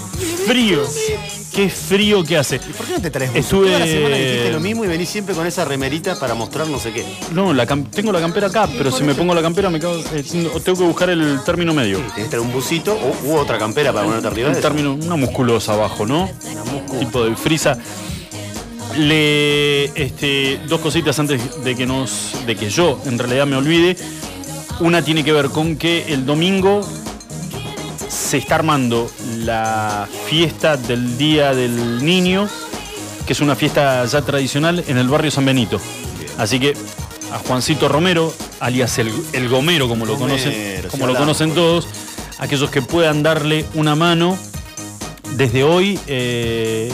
frío, qué frío que hace. ¿Por qué no te traes Estuve- Toda la semana dijiste lo mismo y venís siempre con esa remerita para mostrar no sé qué. No, la cam- tengo la campera acá, pero si me pongo la campera me cago, eh, tengo que buscar el término medio. Tenés que traer un busito o u otra campera para ponerte arriba. Un término, una musculosa abajo, ¿no? Tipo de frisa. Le, este, dos cositas antes de que nos, de que yo en realidad me olvide. Una tiene que ver con que el domingo se está armando la fiesta del Día del Niño, que es una fiesta ya tradicional en el barrio San Benito. Así que a Juancito Romero, alias el, el Gomero, como lo Gomero, conocen, como lo hablamos. conocen todos, aquellos que puedan darle una mano desde hoy, eh,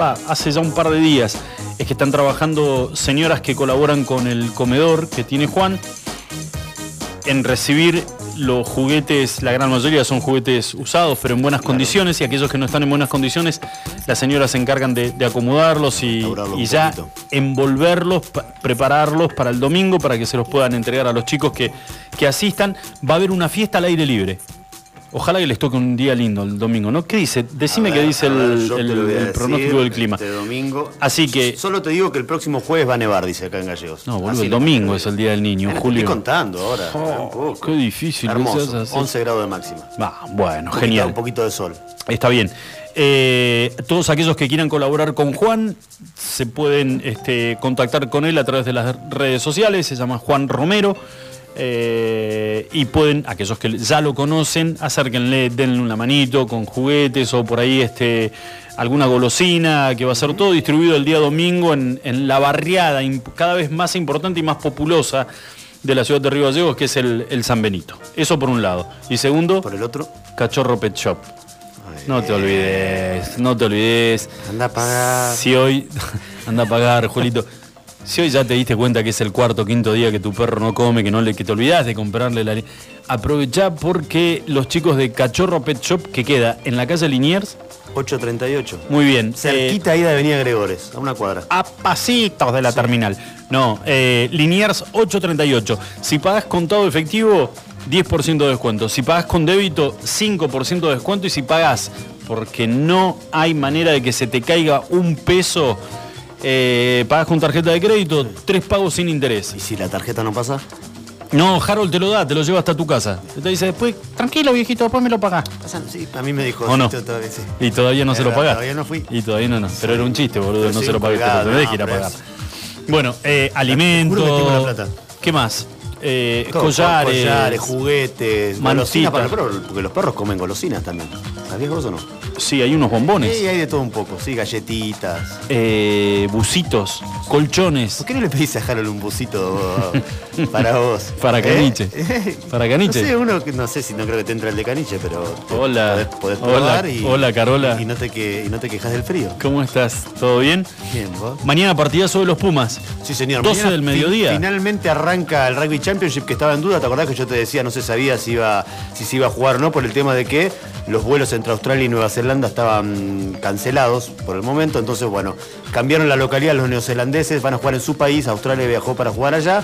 va, hace ya un par de días, es que están trabajando señoras que colaboran con el comedor que tiene Juan en recibir los juguetes, la gran mayoría son juguetes usados, pero en buenas condiciones, y aquellos que no están en buenas condiciones, las señoras se encargan de, de acomodarlos y, ya poquito. envolverlos, pa- prepararlos para el domingo, para que se los puedan entregar a los chicos que, que asistan. Va a haber una fiesta al aire libre. Ojalá que les toque un día lindo el domingo, ¿no? ¿Qué dice? Decime qué dice ver, el, decir, pronóstico del clima. Este domingo. Así que. Solo te digo que el próximo jueves va a nevar, dice acá en Gallegos. No, boludo, Así el domingo es el día del niño, Julio. estoy contando ahora. Oh, qué difícil. Hermoso. así. 11 grados de máxima. Ah, bueno, Un genial. poquito- Un poquito de sol. Está bien. Eh, todos aquellos que quieran colaborar con Juan se pueden este, contactar con él a través de las redes sociales. Se llama Juan Romero. Eh, y pueden, aquellos que ya lo conocen, acérquenle, denle una manito con juguetes o por ahí este, alguna golosina, que va a ser todo distribuido el día domingo en, en la barriada cada vez más importante y más populosa de la ciudad de Río Gallegos, que es el, el San Benito. Eso por un lado. Y segundo, por el otro, Cachorro Pet Shop. No te olvides, no te olvides. Anda a pagar. Si hoy. *laughs* Anda a pagar, Julito. Si hoy ya te diste cuenta que es el cuarto o quinto día que tu perro no come, que no le, que te olvidas de comprarle la. Aprovechá porque los chicos de Cachorro Pet Shop, que queda en la calle Liniers, 8.38. muy bien. Cerquita ahí de Avenida Gregores, a una cuadra. a pasitos de la terminal. No, eh, Liniers 838. Si pagas contado efectivo, 10% de descuento. Si pagas con débito, 5% de descuento. Y si pagas porque no hay manera de que se te caiga un peso, eh, pagas con tarjeta de crédito, tres pagos sin interés. ¿Y si la tarjeta no pasa? No, Harold te lo da, te lo lleva hasta tu casa. Te dice después, tranquilo viejito, después me lo pagás. Sí, a mí me dijo. ¿O no? sí, todavía, sí. Y todavía no Es se lo pagás. todavía no fui. Y todavía no, no. Pero era un chiste, boludo. Pero no se lo pero colgado, tenés no, que ir a pagar. es- Bueno, eh, alimento. Juro que tengo la plata. ¿Qué más? Eh, Todo, collares. collares, juguetes, golosinas para los perros, porque los perros comen golosinas también. ¿Sabías vos o no? Sí, hay unos bombones. Sí, hay de todo un poco, sí, galletitas. eh, bucitos, colchones. ¿Por qué no le pedís a Harold un busito *laughs* para vos? Para ¿Eh? caniche. *laughs* Para caniche. No sé, uno que no sé si no creo que te entra el de caniche, pero Hola. podés, podés Hola, y, hola, Carola. Y no te que y no te quejas del frío. ¿Cómo estás? ¿Todo bien? Bien, vos. Mañana partidazo de los Pumas. Sí, señor. 12 Mañana del fin- mediodía. finalmente arranca el Rugby Championship que estaba en duda. ¿Te acordás que yo te decía, no se sabía si iba, si se iba a jugar o no por el tema de que los vuelos entre Australia y Nueva Zelanda estaban cancelados por el momento? Entonces, bueno, cambiaron la localidad los neozelandeses, van a jugar en su país, Australia viajó para jugar allá.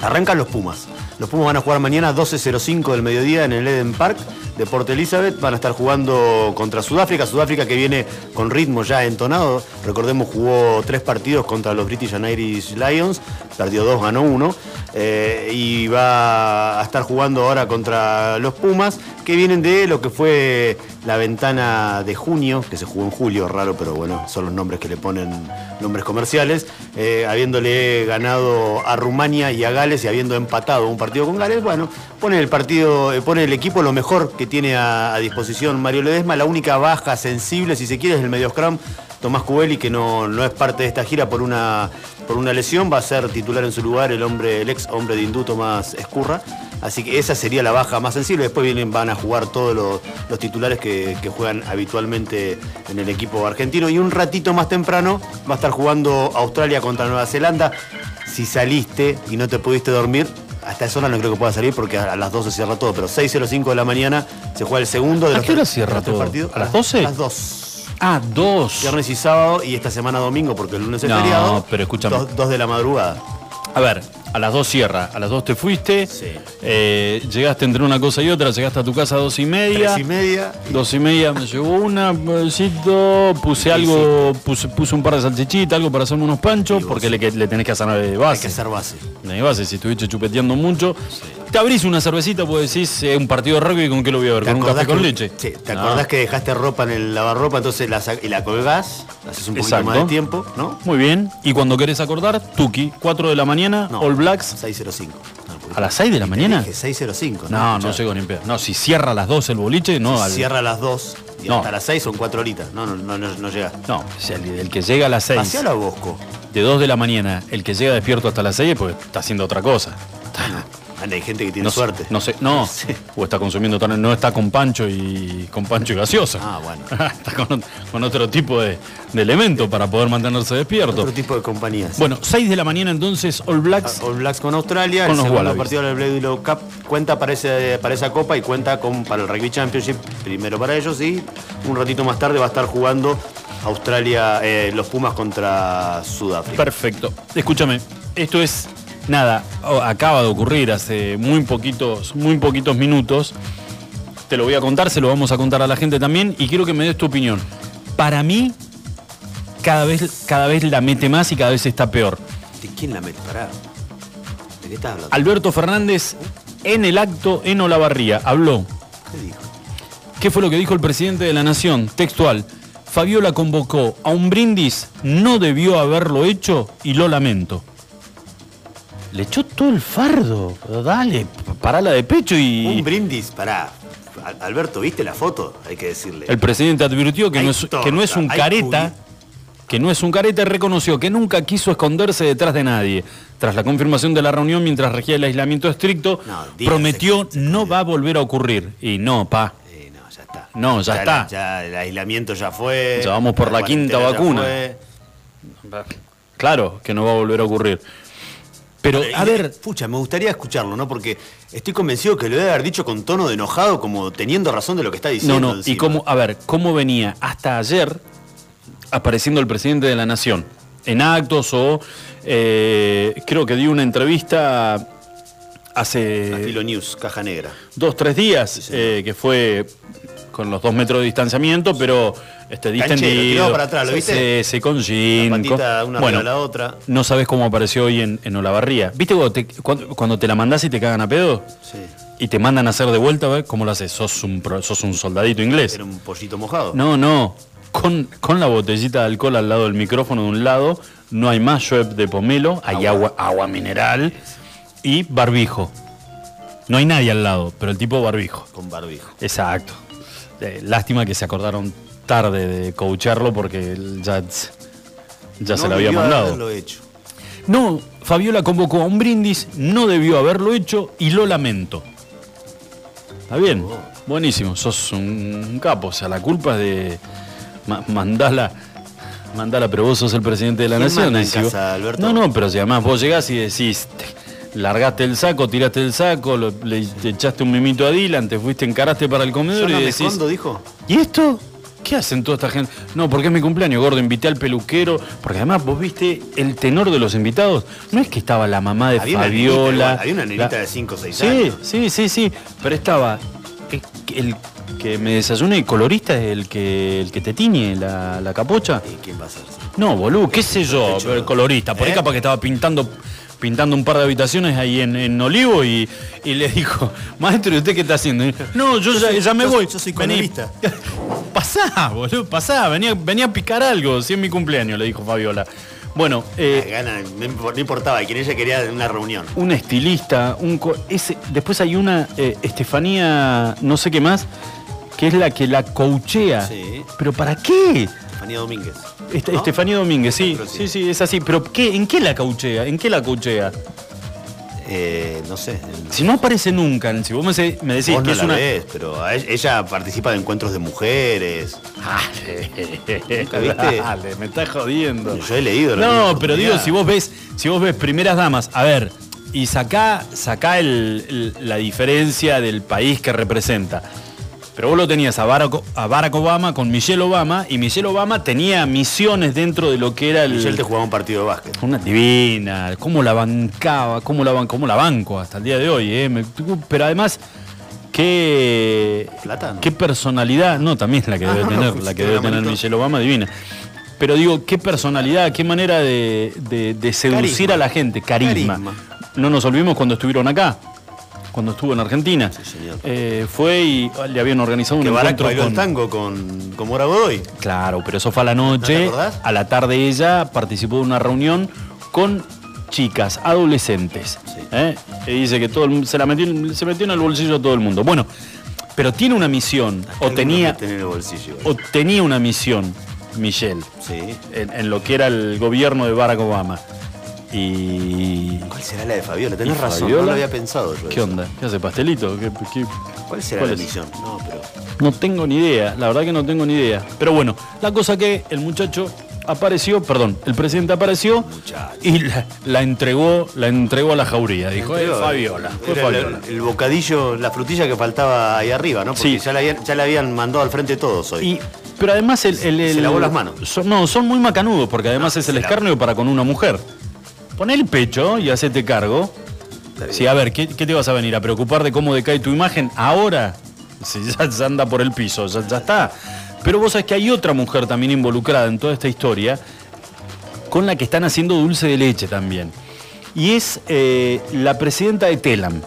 Arrancan los Pumas. Los Pumas van a jugar mañana 12.05 del mediodía en el Eden Park de Port Elizabeth. Van a estar jugando contra Sudáfrica. Sudáfrica que viene con ritmo ya entonado. Recordemos, jugó tres partidos contra los British and Irish Lions. Perdió dos, ganó uno. Eh, y va a estar jugando ahora contra los Pumas, que vienen de lo que fue la ventana de junio, que se jugó en julio, raro, pero bueno, son los nombres que le ponen nombres comerciales, eh, habiéndole ganado a Rumania y a Gales y habiendo empatado un partido con Gales, bueno, pone el partido, eh, pone el equipo lo mejor que tiene a, disposición Mario Ledesma, la única baja sensible, si se quiere, es el medio scrum, Tomás Cubeli, que no, no es parte de esta gira por una, por una lesión, va a ser titular en su lugar el hombre, el ex hombre de Hindú, Tomás Escurra. Así que esa sería la baja más sensible. Después vienen, van a jugar todos los, los titulares que, que juegan habitualmente en el equipo argentino. Y un ratito más temprano va a estar jugando Australia contra Nueva Zelanda. Si saliste y no te pudiste dormir, hasta esa hora no creo que pueda salir porque a las 12 cierra todo, pero 6.05 de la mañana se juega el segundo de ¿A los qué hora cierra todo? partidos. ¿A las 12? A las 2. Ah, dos. Viernes y sábado y esta semana domingo porque el lunes es No, feriado. pero escúchame. Dos, dos de la madrugada. A ver, a las dos cierra, a las dos te fuiste, eh, llegaste entre una cosa y otra, llegaste a tu casa a dos y media. Tres y media. Dos y media me llegó una, besito, puse algo, puse, puse un par de salchichitas, algo para hacerme unos panchos, porque le, le tenés que hacer de base. Hay que hacer base. De base, si estuviste chupeteando mucho. Te abrís una cervecita, pues decís, eh, un partido de rugby, ¿con qué lo voy a ver? ¿Te ¿Con un café con que- leche? Sí, ¿te No. acordás que dejaste ropa en el lavarropa, entonces la, y la colgás? Haces un poquito Exacto. más de tiempo, ¿no? Muy bien. Y cuando querés acordar, Tuki, 4 de la mañana, All Blacks. 605. ¿A las 6 de la mañana? Dije 605. No, no llego ni en pedo. No, si cierra a las 2 el boliche, no. al- Cierra a las 2 y No. hasta las 6 son 4 horitas. No, no, no, no, no llega. No, o sea, el, el que llega a las 6. Pasealo a Bosco. De 2 de la mañana, el que llega despierto hasta las 6, pues está haciendo otra cosa. Ah, hay gente que tiene No, suerte. No sé, no. *laughs* O está consumiendo, no está con pancho y con pancho y gaseosa. Ah, bueno. *laughs* está con, con otro tipo de, de elemento para poder mantenerse despierto. Otro tipo de compañías. Bueno, 6 de la mañana entonces, All Blacks. All Blacks con Australia, Con el los segundo Wallabies. partido del Bledlow Cup cuenta para, ese- para esa copa y cuenta con para el Rugby Championship, primero para ellos y un ratito más tarde va a estar jugando Australia, eh, los Pumas contra Sudáfrica. Perfecto. Escúchame, esto es nada, o- acaba de ocurrir hace muy poquitos, muy poquitos minutos. Te lo voy a contar, se lo vamos a contar a la gente también y quiero que me des tu opinión. Para mí, cada vez, cada vez la mete más y cada vez está peor. ¿De quién la mete? Pará. ¿De qué estás hablando? Alberto Fernández en el acto en Olavarría habló. ¿Qué dijo? ¿Qué fue lo que dijo el presidente de la Nación? Textual. Fabiola convocó a un brindis, no debió haberlo hecho y lo lamento. Le echó todo el fardo. Dale, parala de pecho y. Un brindis, pará. Al- Alberto, ¿viste la foto? Hay que decirle. El presidente advirtió que, no es, torta, que no es un careta, que no es un careta y reconoció que nunca quiso esconderse detrás de nadie. Tras la confirmación de la reunión mientras regía el aislamiento estricto, prometió no va a volver a ocurrir. Y no, pa. No, ya, está. la- ya el aislamiento ya fue. Ya vamos por la quinta vacuna. Claro que no va a volver a ocurrir. Pero, a ver. Pucha, me gustaría escucharlo, ¿no? Porque estoy convencido que lo debe haber dicho con tono de enojado, como teniendo razón de lo que está diciendo. No, no, y cómo, a ver, cómo venía hasta ayer apareciendo el presidente de la Nación en actos o eh, creo que dio una entrevista hace Filo News, caja negra. dos, tres días, eh, que fue con los dos metros de distanciamiento, pero este, distendido. para atrás, ¿lo viste? Con jean, patita con- una bueno, la otra. no sabes cómo apareció hoy en, en Olavarría. ¿Viste cuando te, cuando, cuando te la mandás y te cagan a pedo? Sí. Y te mandan a hacer de vuelta, ¿ves? ¿Cómo lo haces? Sos un, sos un soldadito inglés. Era un pollito mojado. No, no. Con, con la botellita de alcohol al lado del micrófono de un lado, no hay más Schweppes de pomelo, hay agua, agua mineral y barbijo. No hay nadie al lado, pero el tipo barbijo. Con barbijo. Exacto. Eh, lástima que se acordaron tarde de coacharlo porque él ya, ya se lo había mandado. haberlo hecho. No, Fabiola convocó a un brindis, no debió haberlo hecho y lo lamento. Está bien, buenísimo, sos un capo, o sea, la culpa es de ma- mandala, mandala, pero vos sos el presidente de la ¿Quién nación. manda en decís vos. casa, Alberto? No, no, pero si además vos llegás y decís, largaste el saco, tiraste el saco, lo- le te echaste un mimito a Dylan, te fuiste, encaraste para el Yo comedor no y me decís, escondo, dijo. ¿y esto? ¿Qué hacen toda esta gente? No, porque es mi cumpleaños, gordo, invité al peluquero. Porque además vos viste el tenor de los invitados. No es que estaba la mamá de Había una nenita Fabiola. había una nenita la- de 5 o 6 Sí, años. sí, sí, sí. Pero estaba ¿qué- qué- el que me desayune el colorista es el que, el que te tiñe la, la capocha. ¿Y quién va a ser? No, boludo, qué sé yo, el colorista. Por ahí ¿eh? capaz que estaba pintando pintando un par de habitaciones ahí en, en Olivo y, y le dijo, *laughs* maestro, ¿y usted qué está haciendo? Y, No, yo, ya, ya me yo- voy. yo soy colorista. *laughs* Pasá, boludo, pasá, venía, venía a picar algo, si es mi cumpleaños, le dijo Fabiola. Bueno, eh, Gana, no imp- no importaba, quien ella quería una reunión. un estilista, un co- ese, después hay una eh, Estefanía, no sé qué más, que es la que la coachea. Sí. ¿Pero para qué? Estefanía Domínguez. Este- ¿No? Estefanía Domínguez, sí, sí, sí, es así. Pero ¿qué, ¿en qué la coachea? ¿En qué la coachea? Eh, no sé. Si no aparece nunca, si vos me, decís Vos que no es la una. ves, pero ella, ella participa de encuentros de mujeres. Dale, me estás jodiendo. Yo he leído. No, pero digo, si vos ves, si vos ves primeras damas, a ver, y sacá, sacá el- el- la diferencia del país que representa. Pero vos lo tenías a Barack, a Barack Obama con Michelle Obama, y Michelle Obama tenía misiones dentro de lo que era el. Michelle te jugaba un partido de básquet. Una divina, cómo la bancaba, cómo la, ban- cómo la banco hasta el día de hoy, ¿eh? Pero además, qué, Plata, ¿no? qué personalidad, no, también la que debe *laughs* tener, la que debe tener manito. Michelle Obama, divina. Pero digo, qué personalidad, qué manera de, de- de seducir Carisma. a la gente, carisma. Carisma. No nos olvidemos cuando estuvieron acá, cuando estuvo en Argentina. señor. Eh, fue y le habían organizado un Que encuentro bailó con... el tango con, con Mora Godoy. Claro, pero eso fue a la ¿No noche. acordás? a la tarde ella participó de una reunión con chicas, adolescentes. ¿eh? Y dice que todo el mundo se la metió, se metió en el bolsillo a todo el mundo. Bueno, pero tiene una misión, o tenía, el bolsillo. o tenía una misión, Michelle, Sí. en, en lo que era el gobierno de Barack Obama. Y. ¿Cuál será la de Fabiola? Tenés ¿Y razón, Fabiola? no lo había pensado yo. ¿Qué onda? ¿Qué hace? ¿Pastelito? ¿Qué- qué- ¿Cuál será ¿Cuál la es? misión? No, pero. No tengo ni idea, la verdad que no tengo ni idea. Pero bueno, la cosa que el muchacho apareció, perdón, el presidente apareció Muchacho. y la, la entregó, la entregó a la jauría. Dijo, eh, Pero, Fabiola, fue era Fabiola. el, el bocadillo, la frutilla que faltaba ahí arriba, ¿no? Porque Sí. ya, la habían, ya la habían mandado al frente todos hoy. Y, pero además el, el- Se lavó las manos. son- no, son muy macanudos porque además No, es el la- escarnio para con una mujer. Pon el pecho y hacete cargo. Sí, a ver, ¿qué, qué te vas a venir? ¿A preocupar de cómo decae tu imagen ahora? Si ya, ya anda por el piso, ya, ya está. Pero vos sabés que hay otra mujer también involucrada en toda esta historia con la que están haciendo dulce de leche también. Y es eh, la presidenta de Telam.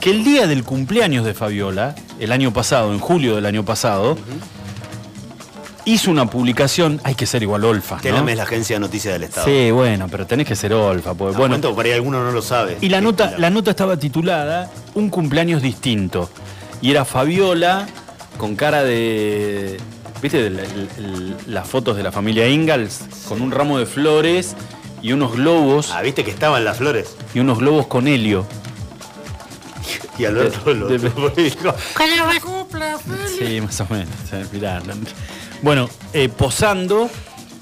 Que el día del cumpleaños de Fabiola, el año pasado, en julio del año pasado, hizo una publicación, hay que ser igual Olfa, ¿no? Telam es la agencia de noticias del Estado. Sí, bueno, pero tenés que ser Olfa, porque bueno. cuento, por ahí alguno no lo sabe. Y la nota, la nota estaba titulada Un cumpleaños distinto. Y era Fabiola con cara de. ¿Viste? el- el- las fotos de la familia Ingalls con un ramo de flores y unos globos. Ah, viste que estaban las flores. Y unos globos con helio. *laughs* Y Alberto lo, de- lo dijo. *laughs* Sí, más o menos. sea, mirá, Bueno, eh, posando.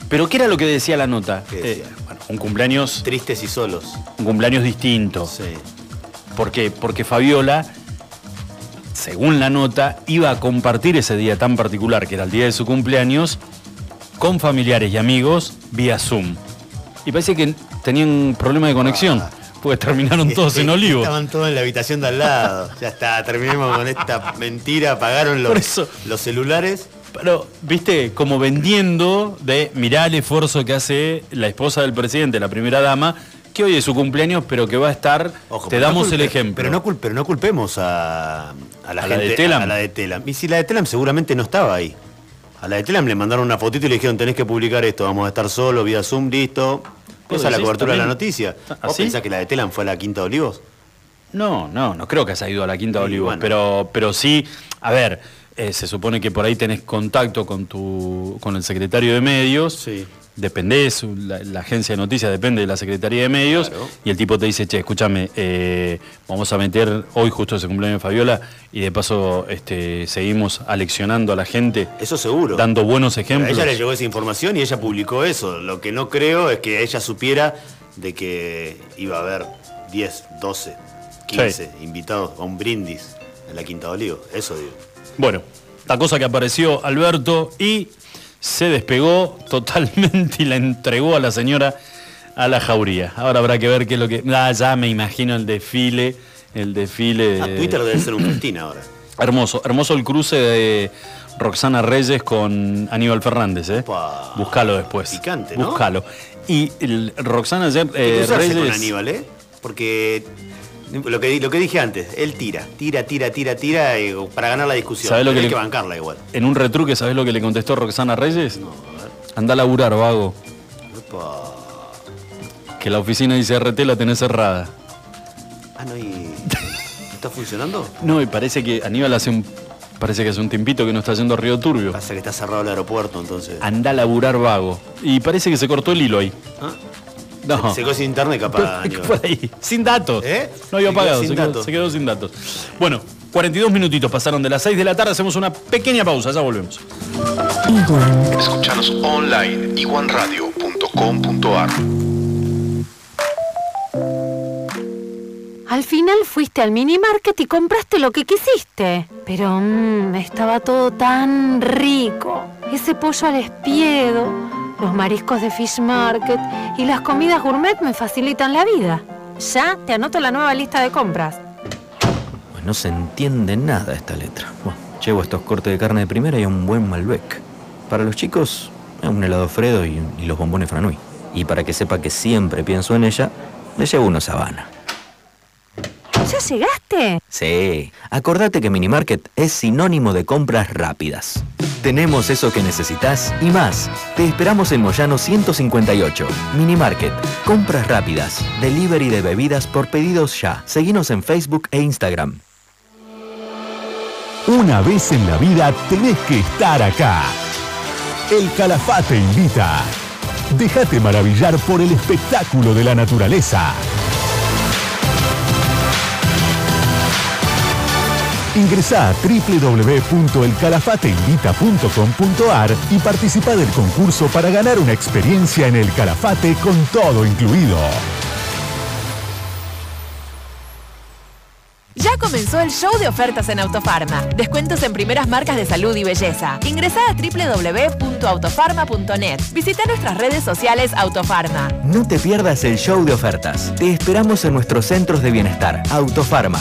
Pero ¿qué era lo que decía la nota? ¿Qué decía? Eh, bueno, un cumpleaños, Tristes y solos. un cumpleaños distinto. Sí. ¿Por qué? Porque Fabiola, según la nota, iba a compartir ese día tan particular, que era el día de su cumpleaños, con familiares y amigos vía Zoom. Y parece que tenían un problema de conexión, Ah. porque terminaron *laughs* todos en olivo. Estaban todos en la habitación de al lado. Ya está, terminemos con esta mentira. Apagaron Por los, eso. los celulares. Pero, viste, como vendiendo de mirá el esfuerzo que hace la esposa del presidente, la primera dama, que hoy es su cumpleaños, pero que va a estar. Ojo, te no damos culpe- el ejemplo. Pero no, cul- pero no culpemos a, a la ¿A la gente. de Telam? A la de Telam. Y si la de Telam seguramente no estaba ahí. A la de Telam le mandaron una fotito y le dijeron, tenés que publicar esto, vamos a estar solos, vía Zoom, listo. ¿Vos Esa es la cobertura de la noticia. ¿Vos ¿Así? pensás que la de Telam fue a la Quinta de Olivos? No, no, no creo que haya ido a la Quinta de Olivos, bueno. pero, pero sí, a ver, eh, se supone que por ahí tenés contacto con tu, con el secretario de medios, Sí. dependés, la, la agencia de noticias depende de la Secretaría de Medios, Claro. y el tipo te dice, che, escúchame, eh, vamos a meter hoy justo ese cumpleaños de Fabiola, y de paso este, seguimos aleccionando a la gente, Eso seguro. dando buenos Pero a ejemplos. ella le llegó esa información y ella publicó eso. Lo que no creo es que ella supiera de que iba a haber 10, 12, 15 invitados a un brindis en la Quinta de Olivos. Eso digo. Bueno, la cosa que apareció Alberto y se despegó totalmente y la entregó a la señora a la jauría. Ahora habrá que ver qué es lo que. Ah, ya me imagino el desfile el desfile. Ah, Twitter debe ser un festín ahora. Hermoso, hermoso el cruce de Roxana Reyes con Aníbal Fernández, ¿eh? Búscalo después. Picante, ¿no? Búscalo. Y el- Roxana ayer, eh, Reyes. con Aníbal, ¿eh? Porque lo que, lo que dije antes, él tira, tira, tira, tira, tira eh, para ganar la discusión. ¿Sabés lo que Hay le- que bancarla igual. En un retruque, ¿sabés lo que le contestó Roxana Reyes? Anda a laburar, vago. Que la oficina de ICRT la tenés cerrada. Ah, no, y. ¿Está funcionando? *laughs* No, y parece que Aníbal hace un. Parece que hace un tiempito que no está yendo a Río Turbio. Pasa que está cerrado el aeropuerto, entonces. Anda a laburar vago. Y parece que se cortó el hilo ahí. ¿Ah? No. Se quedó sin internet capaz. Aníbal. Por ahí. Sin datos. No había pagado, sin se quedó, datos. se quedó sin datos. Bueno, 42 minutitos pasaron de las 6 de la tarde, hacemos una pequeña pausa, ya volvemos. Escuchanos online iguanradio.com.ar Al final fuiste al mini market y compraste lo que quisiste. Pero mmm, estaba todo tan rico. Ese pollo al espiedo, los mariscos de Fish Market y las comidas gourmet me facilitan la vida. Ya te anoto la nueva lista de compras. Pues no se entiende nada esta letra. Bueno, llevo estos cortes de carne de primera y un buen Malbec. Para los chicos, un helado Fredo y, y los bombones Franui. Y para que sepa que siempre pienso en ella, le llevo unos Habana. ¿Ya llegaste? Sí, acordate que Minimarket es sinónimo de compras rápidas. Tenemos eso que necesitas y más. Te esperamos en Moyano 158. Minimarket. Compras rápidas. Delivery de bebidas por pedidos ya. Seguinos en Facebook e Instagram. Una vez en la vida tenés que estar acá. El Calafate invita. Déjate maravillar por el espectáculo de la naturaleza. Ingresá a www.elcalafateinvita.com.ar y participa del concurso para ganar una experiencia en el Calafate con todo incluido. Ya comenzó el show de ofertas en Autofarma. Descuentos en primeras marcas de salud y belleza. Ingresá a www.autofarma.net. Visita nuestras redes sociales Autofarma. No te pierdas el show de ofertas. Te esperamos en nuestros centros de bienestar. Autofarma.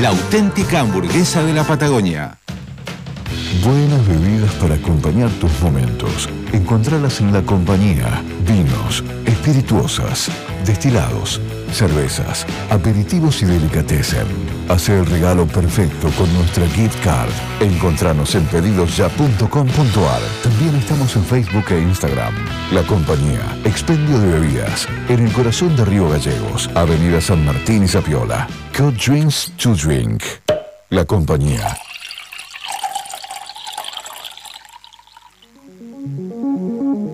la auténtica hamburguesa de la Patagonia. Buenas bebidas para acompañar tus momentos. Encontralas en la compañía. Vinos, espirituosas, destilados, cervezas, aperitivos y delicatessen. Hace el regalo perfecto con nuestra gift card. Encontranos en pedidosya.com.ar. También estamos en Facebook e Instagram. La compañía, expendio de bebidas, en el corazón de Río Gallegos, Avenida San Martín y Zapiola. Good Drinks to Drink. La compañía.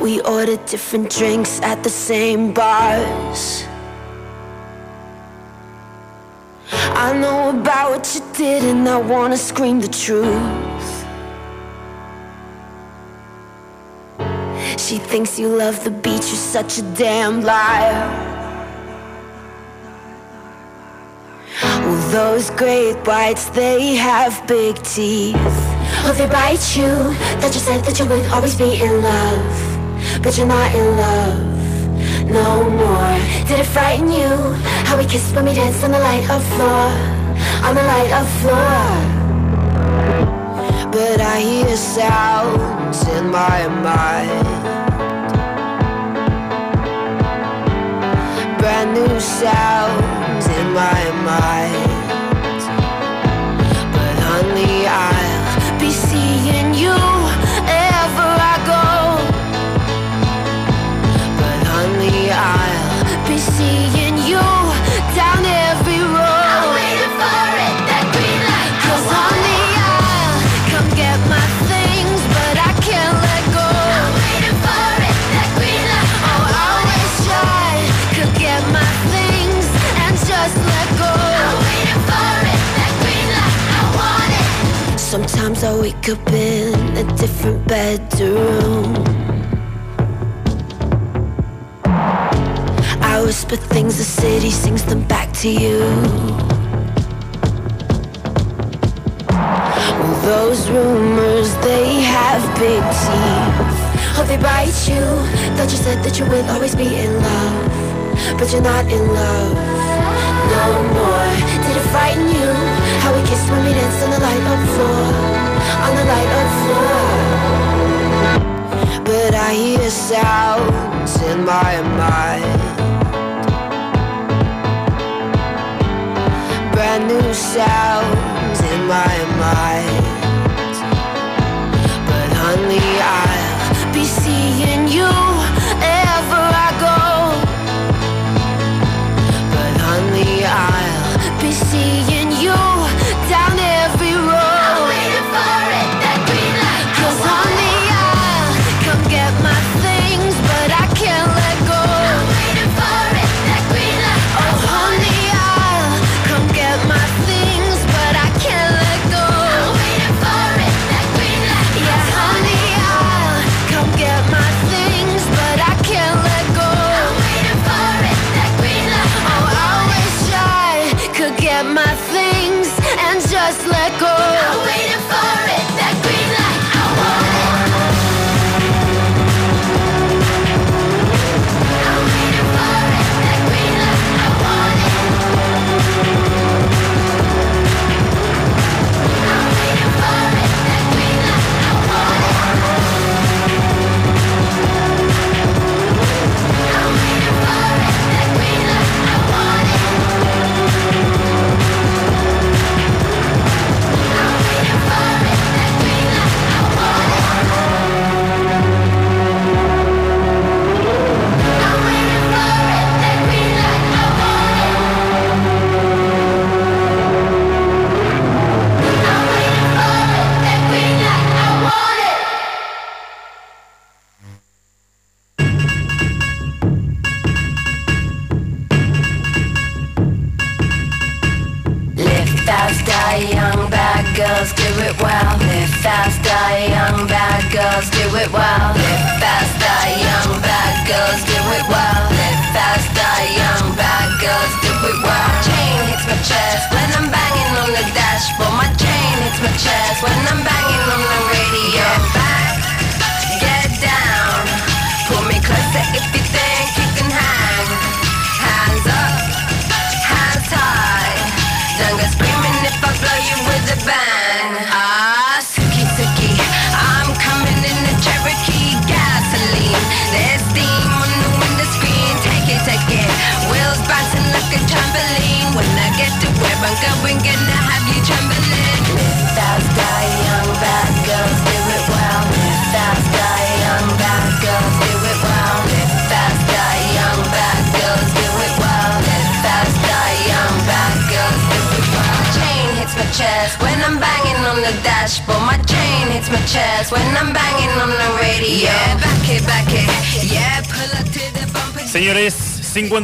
We ordered different drinks at the same bars. I know about what you did and I wanna scream the truth. She thinks you love the beach, you're such a damn liar. Well, those great whites, they have big teeth. Oh, they bite you. That you said that you would always be in love but you're not in love no more. Did it frighten you, how we kissed when we danced on the light of floor On the light of floor. But I hear sounds in my mind. Brand new sounds in my mind. But only I'll be seeing you. Wake up in a different bedroom. I whisper things, the city sings them back to you. Well, those rumors, they have big teeth. Oh, they bite you. Thought you said that you would always be in love, but you're not in love no more. Did it frighten you? How we kissed when we danced on the light up floor, on the light up floor. But I hear sounds in my mind. Brand new sounds in my mind. But honey, I'll be seeing you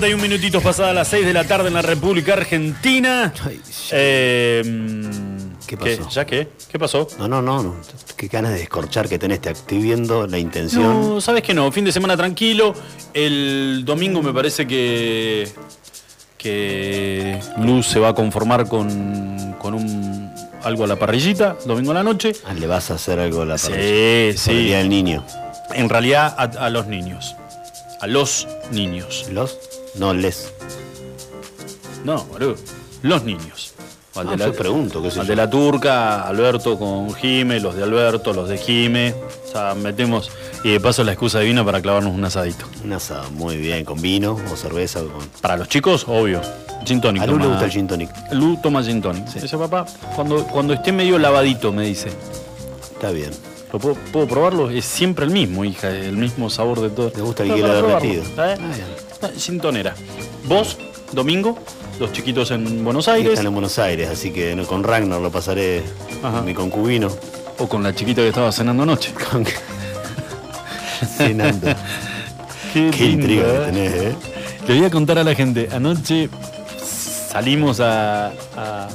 51 minutitos pasadas las 6 de la tarde en la República Argentina. Eh, ¿Qué pasó? ¿Ya qué? ¿Qué pasó? No, no, no, no. Qué ganas de descorchar que tenés. Te estoy viendo la intención. No, sabes que no. Fin de semana tranquilo. El domingo me parece que que Luz se va a conformar con, con un algo a la parrillita, domingo a la noche. Ah, ¿Le vas a hacer algo a la Sí, parrilla? Por sí. el Día del niño. En realidad a, a los niños. A los niños. ¿Los? No, les. No, boludo. Los niños. Al Ah, yo pregunto, qué al de la turca, Alberto con Jime, los de Alberto, los de Jime. O sea, metemos. Y de paso la excusa divina para clavarnos un asadito. Un asado, muy bien. ¿Con vino o cerveza? Con... Para los chicos, obvio. Gin tonic. A Lu le gusta el gin tonic. Lu toma gin tonic. Dice papá, cuando, cuando esté medio lavadito, me dice. Está bien. ¿Lo puedo, puedo probarlo? Es siempre el mismo, hija, el mismo sabor de todo. Me gusta el hielo derretido. ¿eh? Ah, Gin tonera. Vos, domingo, los chiquitos en Buenos Aires. Están en Buenos Aires, así que no- con Ragnar lo pasaré. Mi concubino. O con la chiquita que estaba cenando anoche. *laughs* Cenando. *laughs* Qué, intriga que ¿eh? tenés, ¿eh? Le voy a contar a la gente. Anoche salimos a, a-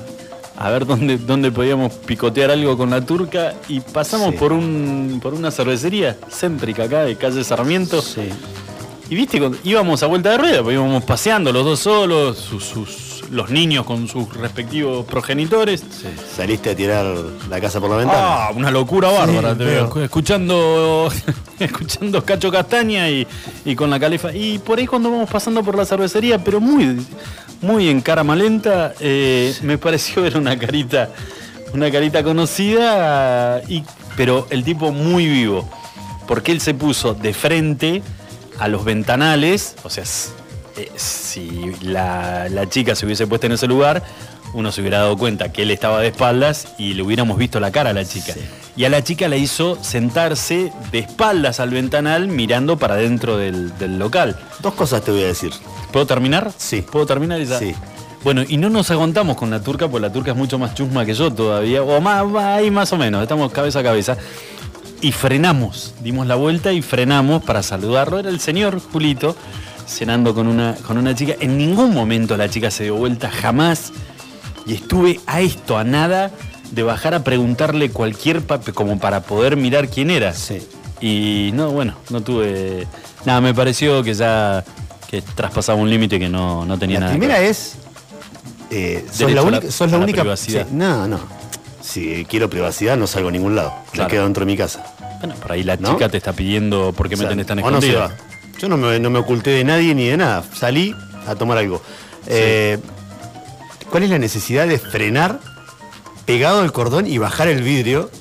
a ver dónde, dónde podíamos picotear algo con la turca y pasamos Sí. por un por una cervecería céntrica acá de calle Sarmiento. Y viste, cuando íbamos a vuelta de rueda, pues íbamos paseando los dos solos, sus, sus- los niños con sus respectivos progenitores. Saliste a tirar la casa por la ventana. Ah, una locura bárbara, Sí, te veo. Escuchando, *laughs* escuchando Cacho Castaña y, y con la calefa. Y por ahí cuando vamos pasando por la cervecería, pero muy, muy en cara malenta, eh, me pareció ver una carita, una carita conocida, y, pero el tipo muy vivo. Porque él se puso de frente a los ventanales, o sea, eh, si la, la chica se hubiese puesto en ese lugar, uno se hubiera dado cuenta que él estaba de espaldas y le hubiéramos visto la cara a la chica. Y a la chica la hizo sentarse de espaldas al ventanal mirando para dentro del, del local. Dos cosas te voy a decir. ¿Puedo terminar? Sí. ¿Puedo terminar? Esa? Sí. Bueno, y no nos aguantamos con la turca, porque la turca es mucho más chusma que yo todavía, o más- ahí más o menos, estamos cabeza a cabeza. Y frenamos, dimos la vuelta y frenamos para saludarlo. Era el señor Julito cenando con una, con una chica. En ningún momento la chica se dio vuelta, jamás. Y estuve a esto, a nada, de bajar a preguntarle cualquier papel, como para poder mirar quién era. Y no, bueno, no tuve. Nada, me pareció que ya que traspasaba un límite que no, no tenía La nada. que primera es. eh, sos la la- única. sos la la única sí, no, no. Si quiero privacidad, no salgo a ningún lado. Claro. Me quedo dentro de mi casa. Bueno, por ahí la ¿No? chica te está pidiendo por qué O me tenés tan no escondida. va. Yo no me, no me oculté de nadie ni de nada. Salí a tomar algo. Eh, ¿Cuál es la necesidad de frenar pegado al cordón y bajar el vidrio?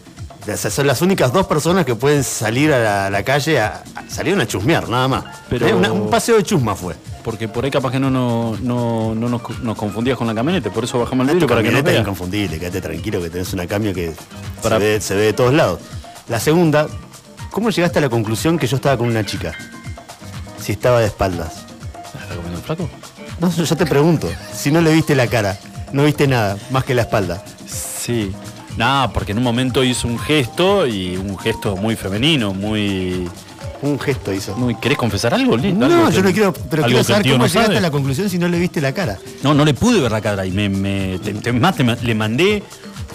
O sea, son las únicas dos personas que pueden salir a la, a la calle a, a- salieron a chusmear, nada más. Pero- Eh, una- un paseo de chusma fue. Porque por ahí capaz que no, no, no, no nos, nos confundías con la camioneta, por eso bajamos el vidrio para que no vea. inconfundible, quédate tranquilo que tenés una cambio que Para- se, ve, se ve de todos lados. La segunda, ¿cómo llegaste a la conclusión que yo estaba con una chica? Si estaba de espaldas. ¿Está comiendo flaco? No, yo te pregunto, si no le viste la cara, no viste nada, más que la espalda. Sí. No, porque en un momento hizo un gesto y un gesto muy femenino, muy. Un gesto hizo. Muy, ¿Querés confesar algo? No, Algo yo no quiero, pero quiero saber cómo no llegaste sabe. a la conclusión si no le viste la cara. No, no le pude ver la cara y me, me- te- te- más te le mandé,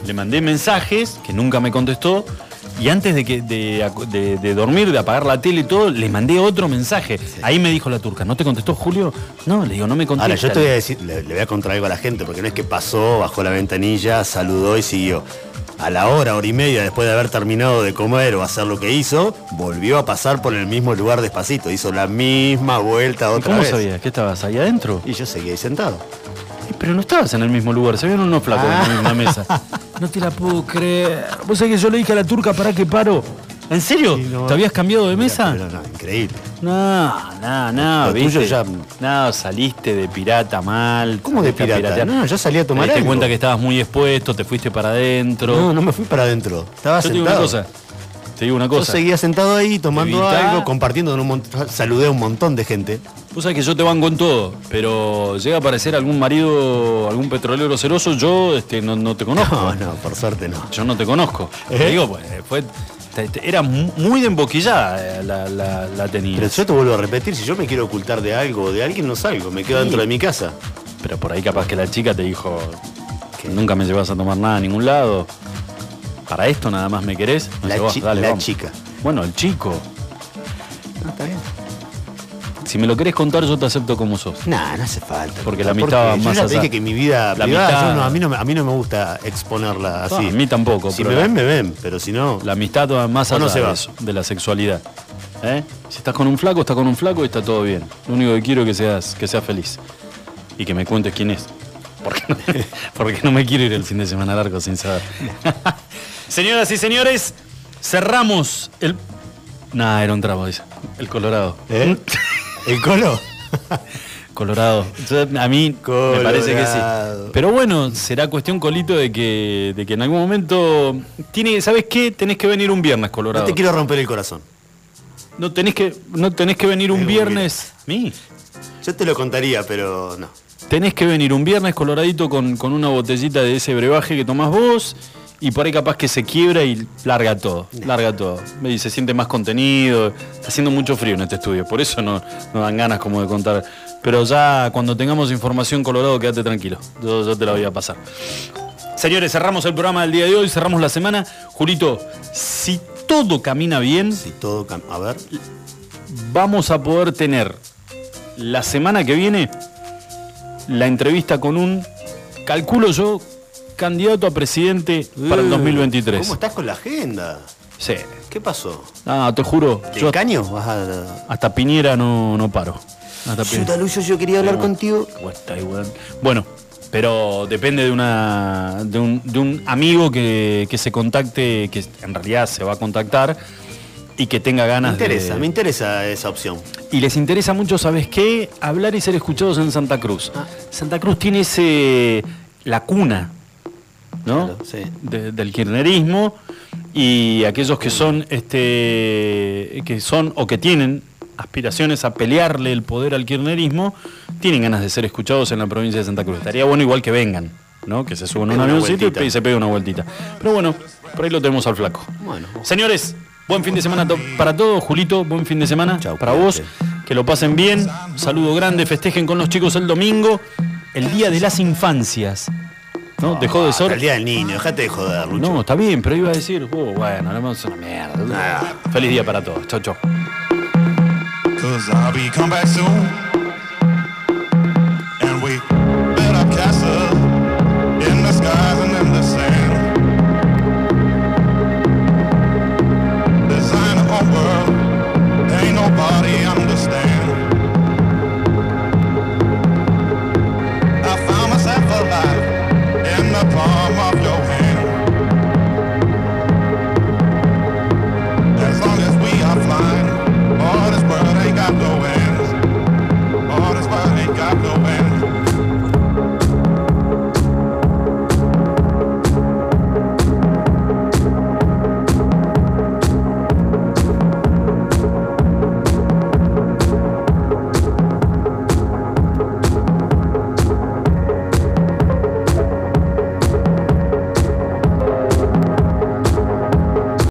le mandé mensajes que nunca me contestó y antes de que de, acu- de- de dormir, de apagar la tele y todo, le mandé otro mensaje. Ahí me dijo la turca, ¿no te contestó Julio? No, le digo, no me contesta. Ahora, yo te voy a decir, le, le voy a contar algo a la gente, porque no es que pasó, bajó la ventanilla, saludó y siguió. A la hora, hora y media después de haber terminado de comer o hacer lo que hizo, volvió a pasar por el mismo lugar despacito. Hizo la misma vuelta ¿Y otra ¿Cómo vez. sabías? ¿Que estabas ahí adentro? Y yo seguí ahí sentado. Pero no estabas en el mismo lugar, se vieron unos flacos en la misma mesa. *laughs* No te la puedo creer. ¿Vos sabés que yo le dije a la turca para que paro? ¿En serio? ¿Te habías cambiado de mesa? Pero no, increíble. No, no, no, Lo tuyo ya- No, saliste de pirata mal. ¿Cómo de pirata? No, yo salí a tomar Te diste cuenta que estabas muy expuesto, te fuiste para adentro. No, no me fui para adentro. Estaba Yo te digo sentado. una cosa. Te digo una Yo cosa. seguía sentado ahí tomando Evitá- algo, compartiendo con un montón. Saludé a un montón de gente. Vos sabés que yo te banco en todo, pero llega a aparecer algún marido, algún petrolero celoso, yo este, no, no te conozco. No, no, por suerte no. Yo no te conozco. ¿Eh? Te digo, pues, fue, era mu- muy de emboquillada eh, la, la, la tenías. Pero yo te vuelvo a repetir, si yo me quiero ocultar de algo o de alguien, no salgo, me quedo Sí. dentro de mi casa. Pero por ahí capaz que la chica te dijo que nunca me llevas a tomar nada a ningún lado. Para esto nada más me querés. Me La llevas, chi- dale, la chica. Bueno, el chico. No, está bien. Si me lo querés contar, yo te acepto como sos. Nah, no hace falta. Porque la amistad va más yo ya te allá. dije que mi vida La privada, amistad- yo no, a, mí no, me- a mí no me gusta exponerla así. No, a mí tampoco. Si pero me ven, me ven, pero si no... La amistad va más allá no se de, va. eso, de la sexualidad. ¿Eh? Si estás con un flaco, estás con un flaco y está todo bien. Lo único que quiero es que seas, que seas feliz. Y que me cuentes quién es. Porque no, *laughs* porque no me quiero ir el fin de semana largo sin saber. *laughs* Señoras y señores, cerramos el. Nah, era un trapo, dice. El Colorado. ¿Eh? *laughs* ¿El colo? *laughs* Colorado. Yo- a mí me parece que sí. Pero bueno, será cuestión, Colito, de que, de que en algún momento. Tiene, ¿Sabes qué? Tenés que venir un viernes, Colorado. No te quiero romper el corazón. No tenés que, no tenés que venir un viernes. ¿Mí? Yo te lo contaría, pero no. Tenés que venir un viernes coloradito con, con una botellita de ese brebaje que tomás vos y por ahí capaz que se quiebra y larga todo, larga todo. Y se siente más contenido, está haciendo mucho frío en este estudio, por eso no, no dan ganas como de contar. Pero ya cuando tengamos información colorado, quédate tranquilo, yo, yo te la voy a pasar. Señores, cerramos el programa del día de hoy, cerramos la semana. Julito, si todo camina bien, Si todo cam- A ver. vamos a poder tener la semana que viene la entrevista con un, calculo yo, candidato a presidente para el Uh, 2023. ¿Cómo estás con la agenda? Sí. ¿Qué pasó? Ah, te juro. ¿De yo caño? Vas a... hasta Piñera no, no paro. Hasta Piñera. Chuta, Lucio, yo quería hablar contigo. Bueno, pero depende de una de un, de un amigo que, que se contacte, que en realidad se va a contactar y que tenga Me ganas interesa, de. me interesa esa opción. Y les interesa mucho, ¿sabes qué? Hablar y ser escuchados en Santa Cruz. Ah. Santa Cruz tiene ese. la cuna, ¿no? Claro, sí. De- del kirchnerismo y aquellos que son este que son o que tienen aspiraciones a pelearle el poder al kirchnerismo tienen ganas de ser escuchados en la provincia de Santa Cruz. Estaría bueno igual que vengan, ¿no? Que se suban a un avioncito y se pegue una vueltita. Pero bueno, por ahí lo tenemos al flaco. Bueno. Señores, buen fin de semana to- para todos. Julito, buen fin de semana Chau, para vos. Que lo pasen bien. Saludo grande. Festejen con los chicos el domingo. El día de las infancias. ¿No? Dejó de ser. el día del niño, dejate de joder, Lucho. No, está bien, pero iba a decir, oh, bueno, no es una mierda. Feliz día para todos. Chau, chau.